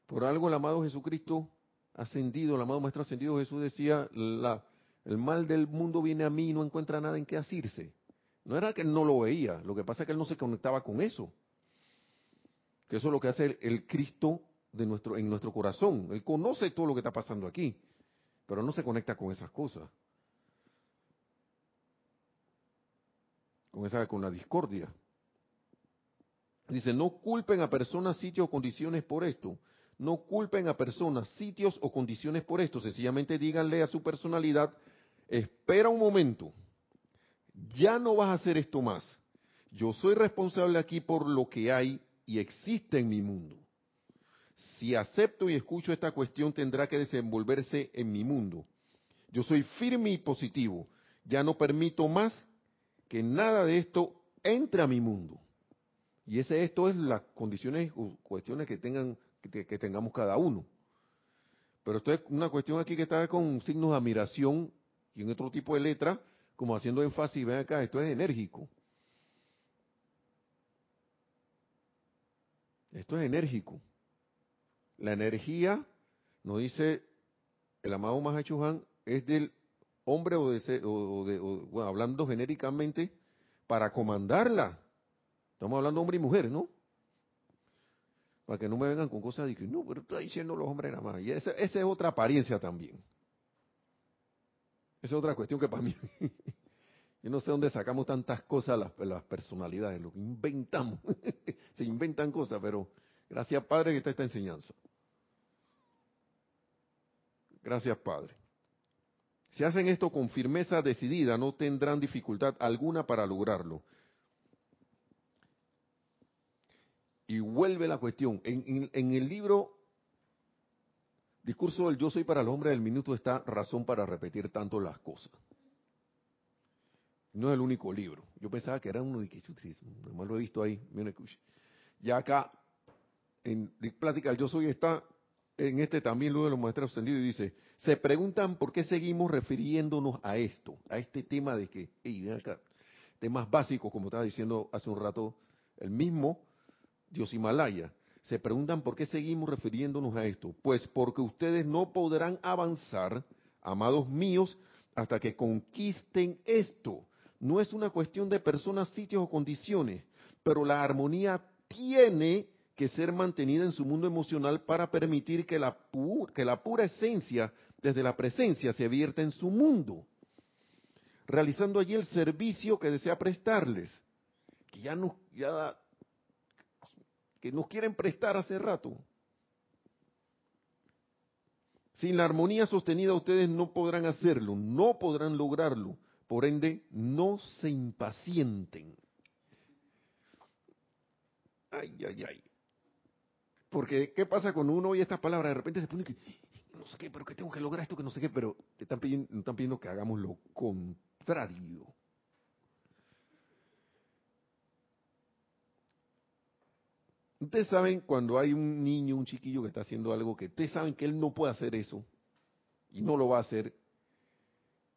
Por algo el amado Jesucristo ascendido, el amado Maestro ascendido Jesús decía, la, el mal del mundo viene a mí y no encuentra nada en qué asirse. No era que él no lo veía, lo que pasa es que él no se conectaba con eso. Que eso es lo que hace el, Cristo de nuestro, en nuestro corazón. Él conoce todo lo que está pasando aquí, pero no se conecta con esas cosas. Con esa, con la discordia. Dice, no culpen a personas, sitios o condiciones por esto. No culpen a personas, sitios o condiciones por esto. Sencillamente díganle a su personalidad, espera un momento, ya no vas a hacer esto más. Yo soy responsable aquí por lo que hay y existe en mi mundo. Si acepto y escucho esta cuestión, tendrá que desenvolverse en mi mundo. Yo soy firme y positivo. Ya no permito más que nada de esto entre a mi mundo. Y ese esto es las condiciones o cuestiones que tengan que, que, tengamos cada uno. Pero esto es una cuestión aquí que está con signos de admiración y en otro tipo de letra, como haciendo énfasis, ven acá, esto es enérgico. Esto es enérgico. La energía, nos dice el amado Mahachuhan, es del hombre o de, o de bueno, hablando genéricamente, para comandarla. Estamos hablando hombre y mujer, ¿no? Para que no me vengan con cosas de que, no, pero está diciendo los hombres nada más. Y esa, esa es otra apariencia también. Esa es otra cuestión que para mí, (laughs) yo no sé dónde sacamos tantas cosas las, las personalidades, lo que inventamos. (laughs) Se inventan cosas, pero gracias Padre que está esta enseñanza. Gracias Padre. Si hacen esto con firmeza decidida, no tendrán dificultad alguna para lograrlo. Y vuelve la cuestión. En, el libro Discurso del Yo Soy para el Hombre del Minuto está razón para repetir tanto las cosas. No es el único libro. Yo pensaba que era uno de que más lo he visto ahí. Ya acá, en Plática del Yo Soy está en este también, luego de los maestros ascendidos, y dice, se preguntan por qué seguimos refiriéndonos a esto, a este tema de que, hey, acá, temas básicos, como estaba diciendo hace un rato, el mismo Dios Himalaya. Se preguntan por qué seguimos refiriéndonos a esto. Pues porque ustedes no podrán avanzar, amados míos, hasta que conquisten esto. No es una cuestión de personas, sitios o condiciones, pero la armonía tiene que ser mantenida en su mundo emocional para permitir que la, que la pura esencia desde la presencia se vierta en su mundo, realizando allí el servicio que desea prestarles, que ya, no, ya que nos quieren prestar hace rato. Sin la armonía sostenida ustedes no podrán hacerlo, no podrán lograrlo. Por ende, no se impacienten. Ay, ay, ay. Porque, ¿qué pasa con uno y estas palabras? De repente se pone que, no sé qué, pero que tengo que lograr esto, que no sé qué, pero te están pidiendo, que hagamos lo contrario. Ustedes saben cuando hay un niño, un chiquillo que está haciendo algo que ustedes saben que él no puede hacer eso y no lo va a hacer,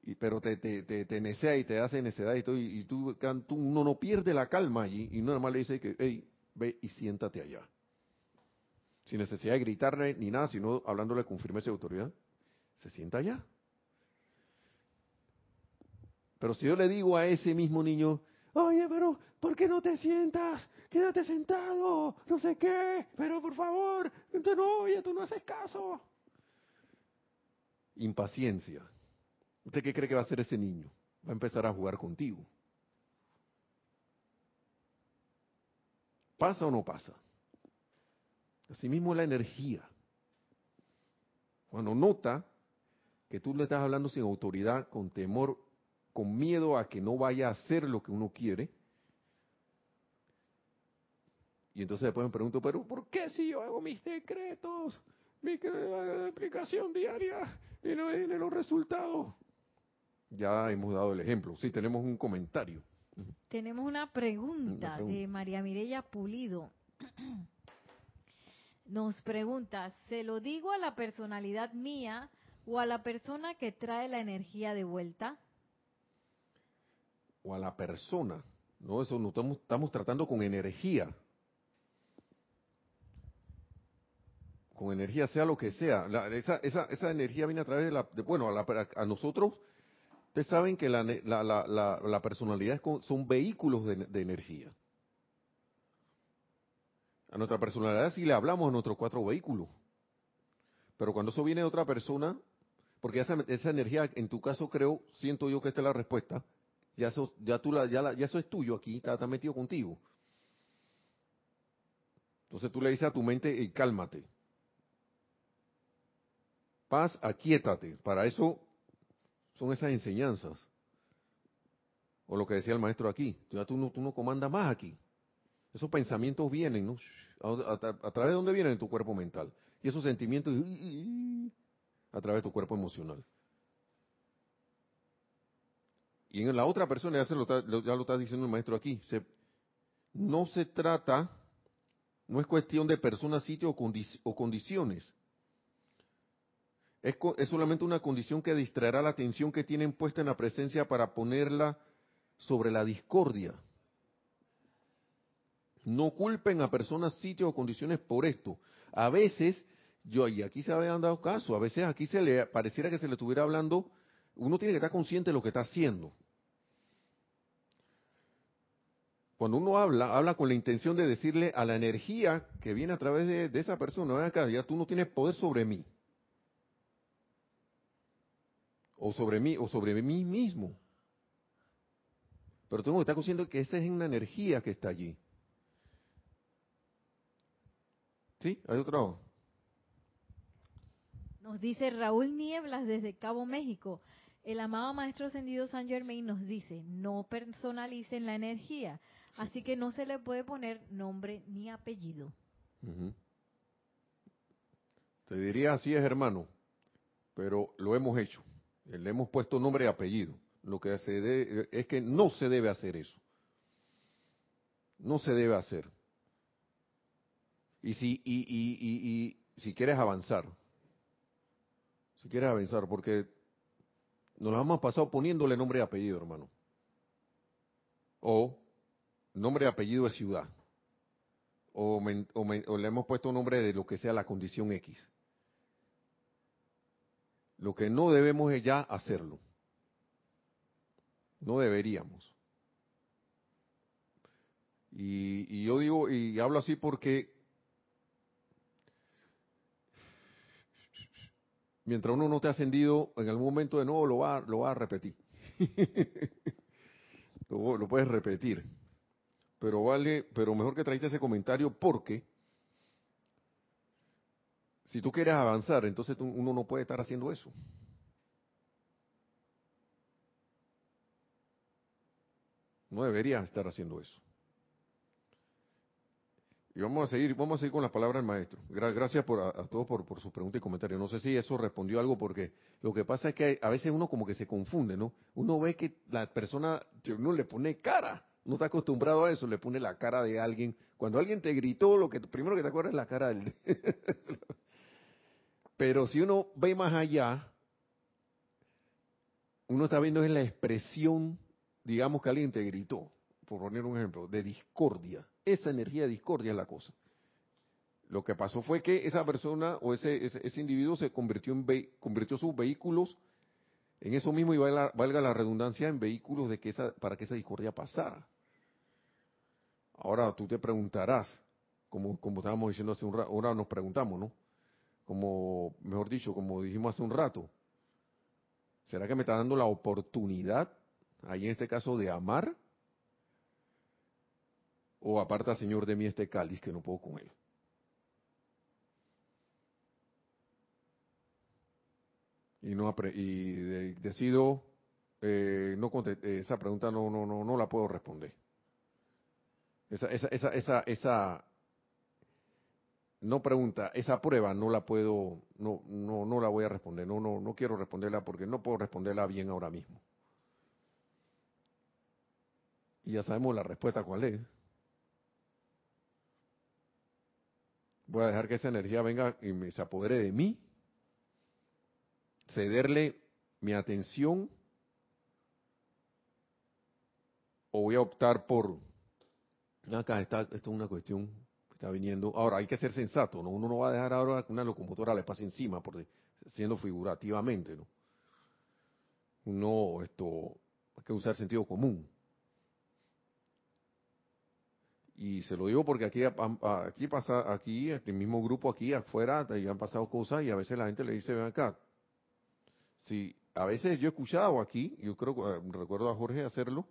y, pero te, te, te, te necea y te hace necedad y, todo, y, tú, tú uno no pierde la calma allí y nada más le dice que, hey, ve y siéntate allá. Sin necesidad de gritarle ni nada, sino hablándole con firmeza y autoridad, se sienta allá. Pero si yo le digo a ese mismo niño, oye, pero ¿por qué no te sientas? Quédate sentado, no sé qué, pero por favor, no, oye, tú no haces caso. Impaciencia. ¿Usted qué cree que va a hacer ese niño? Va a empezar a jugar contigo. ¿Pasa o no pasa? Asimismo la energía. Cuando nota que tú le estás hablando sin autoridad, con temor, con miedo a que no vaya a hacer lo que uno quiere. Y entonces después me pregunto, pero ¿por qué si yo hago mis decretos, mi aplicación diaria y no vienen los resultados? Ya hemos dado el ejemplo. Sí, tenemos un comentario. Tenemos una pregunta, de María Mirella Pulido. Nos pregunta, ¿se lo digo a la personalidad mía o a la persona que trae la energía de vuelta? o a la persona. No, eso no estamos, tratando con energía. Con energía, sea lo que sea. esa, esa, esa energía viene a través de la. bueno, a, a, nosotros, ustedes saben que la, la, la, la personalidad son vehículos de, de energía. A nuestra personalidad sí le hablamos a nuestros cuatro vehículos. Pero cuando eso viene de otra persona, porque esa, esa energía, en tu caso creo, siento yo que esta es la respuesta, ya eso, ya tú la, ya, eso es tuyo aquí, está, metido contigo. Entonces tú le dices a tu mente, cálmate. Paz, aquíétate. Para eso son esas enseñanzas. O lo que decía el maestro aquí. Ya tú no, tú no comandas más aquí. Esos pensamientos vienen, ¿no? ¿A, través de dónde vienen? En tu cuerpo mental. Y esos sentimientos a través de tu cuerpo emocional. Y en la otra persona, ya, lo está, ya lo está diciendo el maestro aquí, se, no se trata, no es cuestión de personas, sitios o, condiciones. Es, es, solamente una condición que distraerá la atención que tienen puesta en la presencia para ponerla sobre la discordia. No culpen a personas, sitios o condiciones por esto. A veces, yo y aquí se habían dado caso, a veces aquí se le pareciera que se le estuviera hablando, uno tiene que estar consciente de lo que está haciendo. Cuando uno habla, habla con la intención de decirle a la energía que viene a través de, esa persona, ven acá, ya tú no tienes poder sobre mí. O sobre mí, o sobre mí mismo. Pero tengo que estar consciente que esa es una energía que está allí. ¿Sí? ¿Hay otro? Nos dice Raúl Nieblas desde Cabo México. El amado Maestro Ascendido San Germain nos dice, no personalicen la energía, Así que no se le puede poner nombre ni apellido. Te diría así es, hermano, pero lo hemos hecho. Le hemos puesto nombre y apellido. Lo que se es que no se debe hacer eso. No se debe hacer. Y si, y, y, y, si quieres avanzar, si quieres avanzar, porque nos hemos pasado poniéndole nombre y apellido, hermano. O nombre y apellido de ciudad. O, le hemos puesto nombre de lo que sea la condición X. Lo que no debemos es ya hacerlo. No deberíamos. Y, yo digo, y hablo así porque mientras uno no te ha ascendido, en algún momento de nuevo lo va, lo va a repetir. (laughs) lo puedes repetir pero vale, pero mejor que traiste ese comentario porque si tú quieres avanzar, entonces uno no puede estar haciendo eso. No debería estar haciendo eso. Y vamos a seguir, vamos a seguir con las palabras del maestro. Gracias por, a, todos por, por su pregunta y comentario. No sé si eso respondió algo porque lo que pasa es que a veces uno como que se confunde, ¿no? Uno ve que la persona, uno le pone cara no está acostumbrado a eso, le pone la cara de alguien. Cuando alguien te gritó, lo que primero que te acuerdas es la cara del... (laughs) Pero si uno ve más allá, uno está viendo es la expresión, digamos que alguien te gritó, por un ejemplo, de discordia. Esa energía de discordia es la cosa. Lo que pasó fue que esa persona o ese, ese, individuo se convirtió en convirtió sus vehículos en eso mismo y valga, valga, la redundancia en vehículos de que esa, para que esa discordia pasara. Ahora tú te preguntarás, como, como estábamos diciendo hace un rato, ahora nos preguntamos, ¿no? Como, mejor dicho, como dijimos hace un rato, ¿será que me está dando la oportunidad, ahí en este caso, de amar? ¿O aparta, Señor, de mí este cáliz que no puedo con él? Y, no, y decido, eh, no esa pregunta no, no, no, no la puedo responder. Esa, esa, esa, esa, esa, no pregunta, esa prueba no la puedo, no, no, no la voy a responder, no, no, no quiero responderla porque no puedo responderla bien ahora mismo. Y ya sabemos la respuesta cuál es. Voy a dejar que esa energía venga y me, se apodere de mí, cederle mi atención, o voy a optar por Acá está, esto es una cuestión que está viniendo. Ahora, hay que ser sensato, ¿no? Uno no va a dejar ahora que una locomotora le pase encima, por, siendo figurativamente, ¿no? Uno, esto, hay que usar sentido común. Y se lo digo porque aquí, aquí pasa, aquí, este mismo grupo aquí afuera, y han pasado cosas y a veces la gente le dice, ven acá. Si a veces yo he escuchado aquí, yo creo, eh, recuerdo a Jorge hacerlo,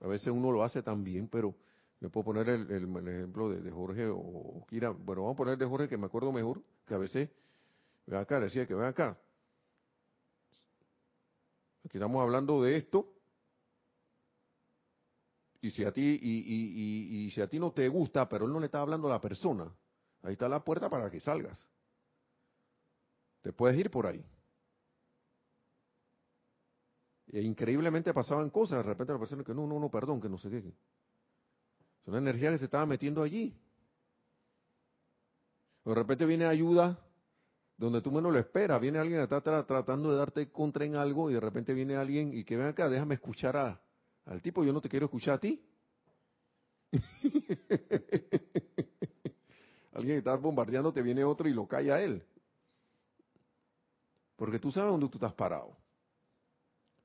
a veces uno lo hace también, pero me puedo poner el, ejemplo de, Jorge o, Kira, bueno, vamos a poner de Jorge que me acuerdo mejor, que a veces, ven acá, decía que ven acá. Aquí estamos hablando de esto, y si a ti, y, y, si a ti no te gusta, pero él no le está hablando a la persona, ahí está la puerta para que salgas. Te puedes ir por ahí. E increíblemente pasaban cosas, de repente la persona que no, no, no, perdón, que no sé qué. Es una energía que se estaba metiendo allí. De repente viene ayuda donde tú menos lo esperas. Viene alguien que está tratando de darte contra en algo y de repente viene alguien y que ven acá, déjame escuchar a, al tipo, yo no te quiero escuchar a ti. (laughs) alguien está bombardeando, te viene otro y lo calla a él. Porque tú sabes dónde tú estás parado.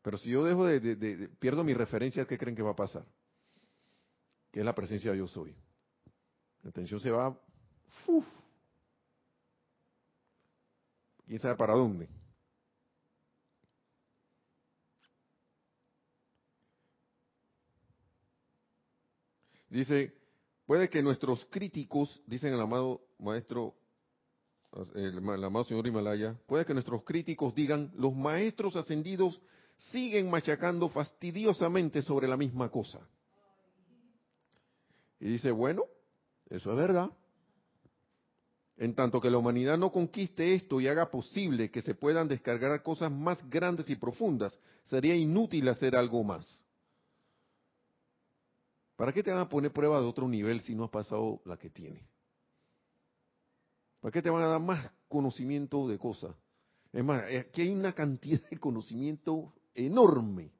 Pero si yo dejo de, pierdo mi referencia, ¿qué creen que va a pasar? Que es la presencia de yo soy. La atención se va, uf, quién sabe para dónde. Dice, puede que nuestros críticos, dicen el amado maestro, el, amado señor Himalaya, puede que nuestros críticos digan, los maestros ascendidos siguen machacando fastidiosamente sobre la misma cosa. Y dice, bueno, eso es verdad. En tanto que la humanidad no conquiste esto y haga posible que se puedan descargar cosas más grandes y profundas, sería inútil hacer algo más. ¿Para qué te van a poner prueba de otro nivel si no has pasado la que tiene? ¿Para qué te van a dar más conocimiento de cosas? Es más, aquí hay una cantidad de conocimiento enorme,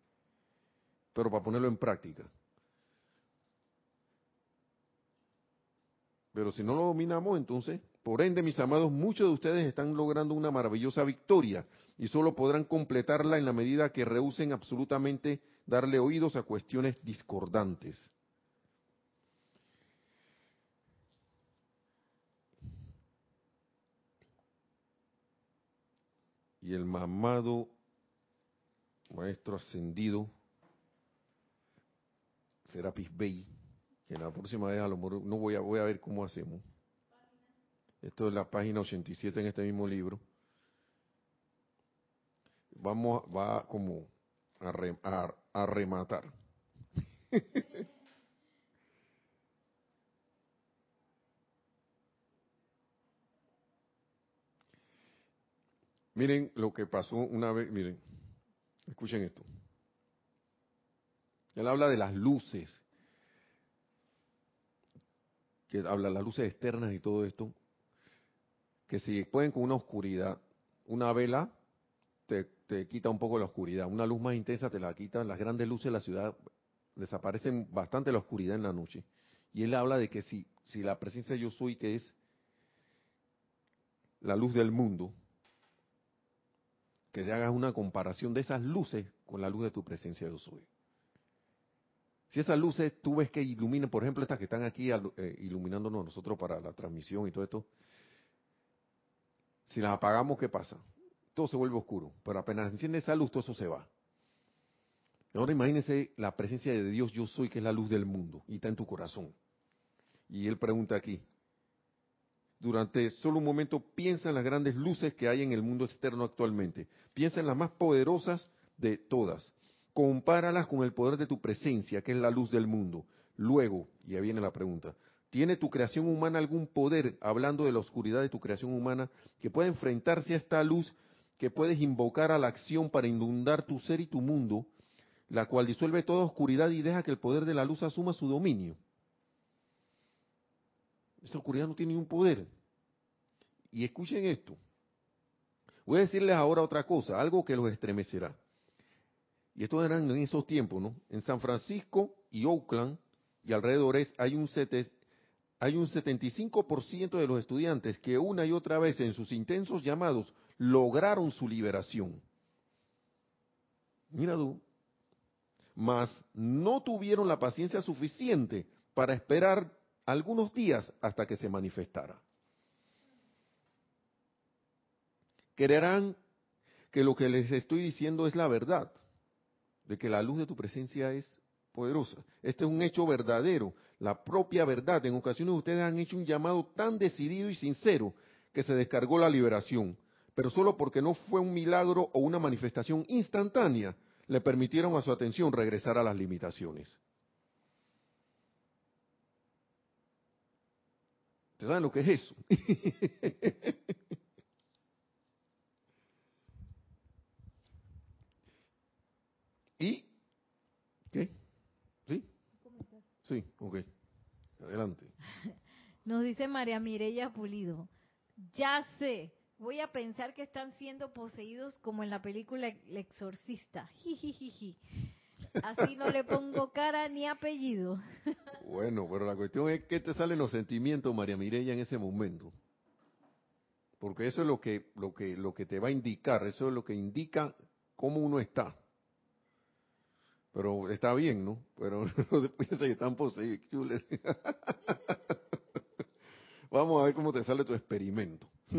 pero para ponerlo en práctica. Pero si no lo dominamos, entonces, por ende, mis amados, muchos de ustedes están logrando una maravillosa victoria y solo podrán completarla en la medida que rehúsen absolutamente darle oídos a cuestiones discordantes. Y el mamado maestro ascendido Serapis Bey, que la próxima vez a lo mejor no voy a, voy a ver cómo hacemos. Esto es la página 87 en este mismo libro. Vamos, va como a rematar. (laughs) miren lo que pasó una vez, miren. Escuchen esto. Él habla de las luces, que habla de las luces externas y todo esto, que si pueden con una oscuridad, una vela te, quita un poco la oscuridad, una luz más intensa te la quita, las grandes luces de la ciudad desaparecen bastante la oscuridad en la noche. Y él habla de que si, si la presencia yo soy, que es la luz del mundo, que se haga una comparación de esas luces con la luz de tu presencia yo soy. Si esas luces tú ves que iluminan, por ejemplo, estas que están aquí eh, iluminándonos nosotros para la transmisión y todo esto, si las apagamos, ¿qué pasa? Todo se vuelve oscuro, pero apenas enciende esa luz, todo eso se va. Ahora imagínense la presencia de Dios, yo soy, que es la luz del mundo, y está en tu corazón. Y él pregunta aquí, durante solo un momento, piensa en las grandes luces que hay en el mundo externo actualmente. Piensa en las más poderosas de todas. Compáralas con el poder de tu presencia, que es la luz del mundo. Luego, y viene la pregunta, ¿tiene tu creación humana algún poder, hablando de la oscuridad de tu creación humana, que pueda enfrentarse a esta luz que puedes invocar a la acción para inundar tu ser y tu mundo, la cual disuelve toda oscuridad y deja que el poder de la luz asuma su dominio? Esa oscuridad no tiene ningún poder. Y escuchen esto. Voy a decirles ahora otra cosa, algo que los estremecerá. Y esto eran en esos tiempos, ¿no? En San Francisco y Oakland y alrededores hay un, hay un 75% de los estudiantes que una y otra vez en sus intensos llamados lograron su liberación. Mira tú. Mas no tuvieron la paciencia suficiente para esperar algunos días hasta que se manifestara. Creerán que lo que les estoy diciendo es la verdad, de que la luz de tu presencia es poderosa. Este es un hecho verdadero, la propia verdad. En ocasiones ustedes han hecho un llamado tan decidido y sincero que se descargó la liberación, pero solo porque no fue un milagro o una manifestación instantánea, le permitieron a su atención regresar a las limitaciones. ¿Ustedes lo que es eso? (laughs) ¿Y? ¿Qué? ¿Sí? Sí, ok. Adelante. Nos dice María Mireya Pulido. Ya sé, voy a pensar que están siendo poseídos como en la película El Exorcista. (laughs) Jijijiji. Así no le pongo cara ni apellido. Bueno, pero la cuestión es que te salen los sentimientos, María Mireya, en ese momento. Porque eso es lo que, lo que, lo que te va a indicar, eso es lo que indica cómo uno está. Pero está bien, ¿no? Pero (laughs) después se están poseídos. (laughs) Vamos a ver cómo te sale tu experimento. (laughs)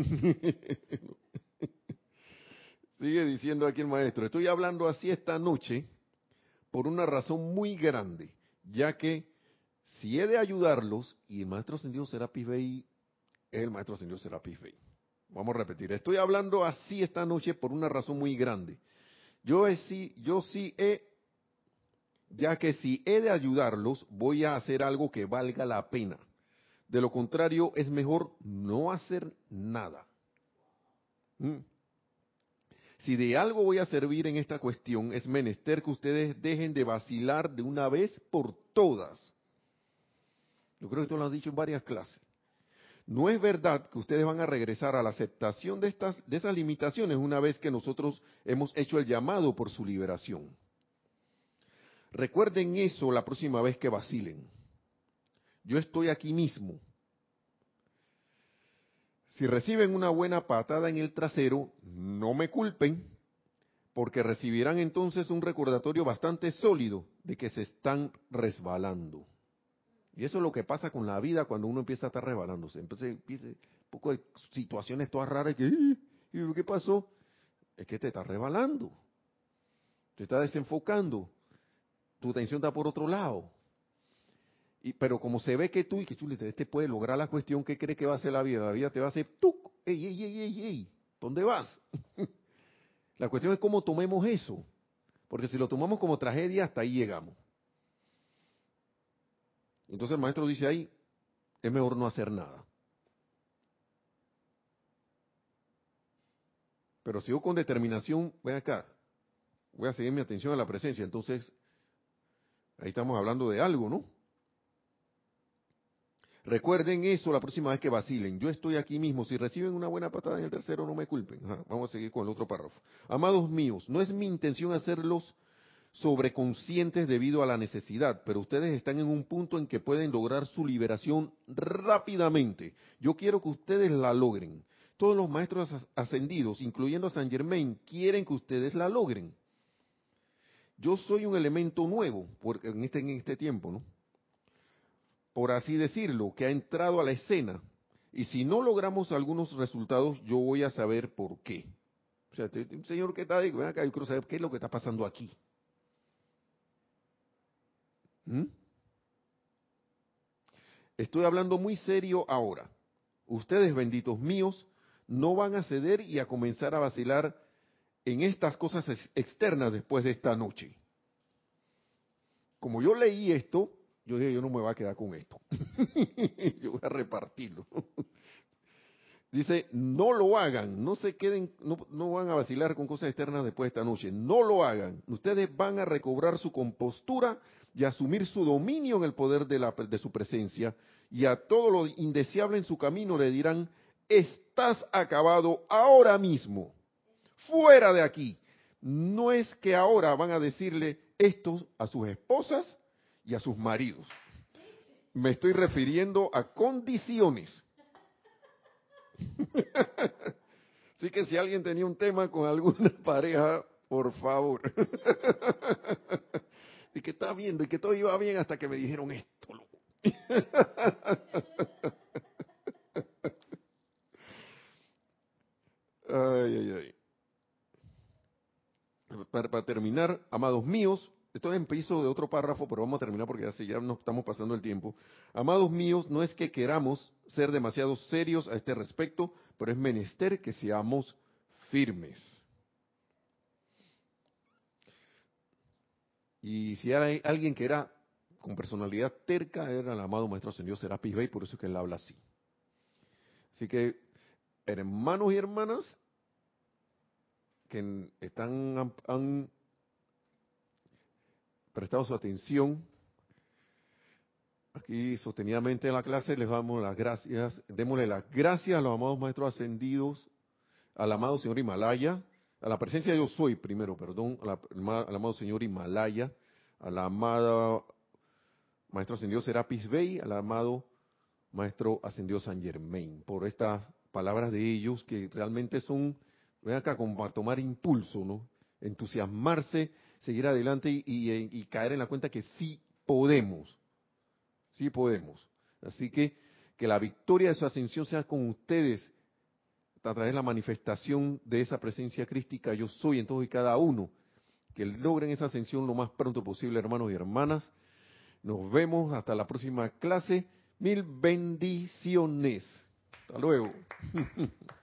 Sigue diciendo aquí el maestro, estoy hablando así esta noche por una razón muy grande, ya que si he de ayudarlos, y el maestro ascendido Serapis Bey es el maestro ascendido Serapis Bey. Vamos a repetir, estoy hablando así esta noche por una razón muy grande. Yo, sí, yo sí he, ya que si he de ayudarlos, voy a hacer algo que valga la pena. De lo contrario, es mejor no hacer nada. ¿Mm? Si de algo voy a servir en esta cuestión, es menester que ustedes dejen de vacilar de una vez por todas. Yo creo que esto lo han dicho en varias clases. No es verdad que ustedes van a regresar a la aceptación de, estas, de esas limitaciones una vez que nosotros hemos hecho el llamado por su liberación. Recuerden eso la próxima vez que vacilen. Yo estoy aquí mismo. Si reciben una buena patada en el trasero, no me culpen, porque recibirán entonces un recordatorio bastante sólido de que se están resbalando. Y eso es lo que pasa con la vida cuando uno empieza a estar resbalándose. Entonces empieza un poco de situaciones todas raras que, ¿y qué pasó? Es que te está resbalando. Te está desenfocando. Tu atención está por otro lado. Y, pero como se ve que tú y que tú este puede lograr la cuestión, ¿qué cree que va a hacer la vida? La vida te va a hacer ¡tuc! ¡Ey, ey, ey, ey, ey! ¿Dónde vas? (laughs) la cuestión es cómo tomemos eso. Porque si lo tomamos como tragedia, hasta ahí llegamos. Entonces el maestro dice ahí, es mejor no hacer nada. Pero sigo con determinación, ven acá, voy a seguir mi atención a la presencia. Entonces, ahí estamos hablando de algo, ¿no? Recuerden eso la próxima vez que vacilen. Yo estoy aquí mismo. Si reciben una buena patada en el tercero, no me culpen. vamos a seguir con el otro párrafo. Amados míos, no es mi intención hacerlos sobreconscientes debido a la necesidad, pero ustedes están en un punto en que pueden lograr su liberación rápidamente. Yo quiero que ustedes la logren. Todos los maestros ascendidos, incluyendo a San Germain, quieren que ustedes la logren. Yo soy un elemento nuevo en, este, en este tiempo, ¿no? Por así decirlo, que ha entrado a la escena. Y si no logramos algunos resultados, yo voy a saber por qué. O sea, señor ¿qué está ahí, yo quiero saber qué es lo que está pasando aquí. ¿Mm? Estoy hablando muy serio ahora. Ustedes, benditos míos, no van a ceder y a comenzar a vacilar en estas cosas externas después de esta noche. Como yo leí esto, yo dije, yo no me voy a quedar con esto. (laughs) yo voy a repartirlo. (laughs) Dice, no lo hagan, no se queden, no, no, van a vacilar con cosas externas después de esta noche, no lo hagan. Ustedes van a recobrar su compostura y asumir su dominio en el poder de, la, de su presencia y a todo lo indeseable en su camino le dirán, estás acabado ahora mismo, fuera de aquí. No es que ahora van a decirle esto a sus esposas y a sus maridos. Me estoy refiriendo a condiciones. (laughs) Así que si alguien tenía un tema con alguna (laughs) pareja, por favor. (laughs) y que está viendo y que todo iba bien hasta que me dijeron esto. ay, ay, ay. Para, terminar, amados míos, esto empiezo de otro párrafo, pero vamos a terminar porque así ya nos estamos pasando el tiempo. Amados míos, no es que queramos ser demasiado serios a este respecto, pero es menester que seamos firmes. Y si hay alguien que era con personalidad terca, era el amado Maestro Ascendido Serapis Bey, por eso es que él habla así. Así que, hermanos y hermanas, que están, han prestado su atención, aquí sostenidamente en la clase les damos las gracias, démosle las gracias a los amados Maestros Ascendidos, al amado Señor Himalaya, a la presencia de yo soy primero, perdón, al amado Señor Himalaya, a la amada Maestro Ascendido Serapis Bey, al amado Maestro Ascendido San Germain, por estas palabras de ellos que realmente son, ven acá, como para tomar impulso, ¿no? Entusiasmarse, seguir adelante y, y caer en la cuenta que sí podemos, sí podemos. Así que que la victoria de su ascensión sea con ustedes a través de la manifestación de esa presencia crística yo soy en todos y cada uno. Que logren esa ascensión lo más pronto posible, hermanos y hermanas. Nos vemos hasta la próxima clase. Mil bendiciones. Hasta luego. (laughs)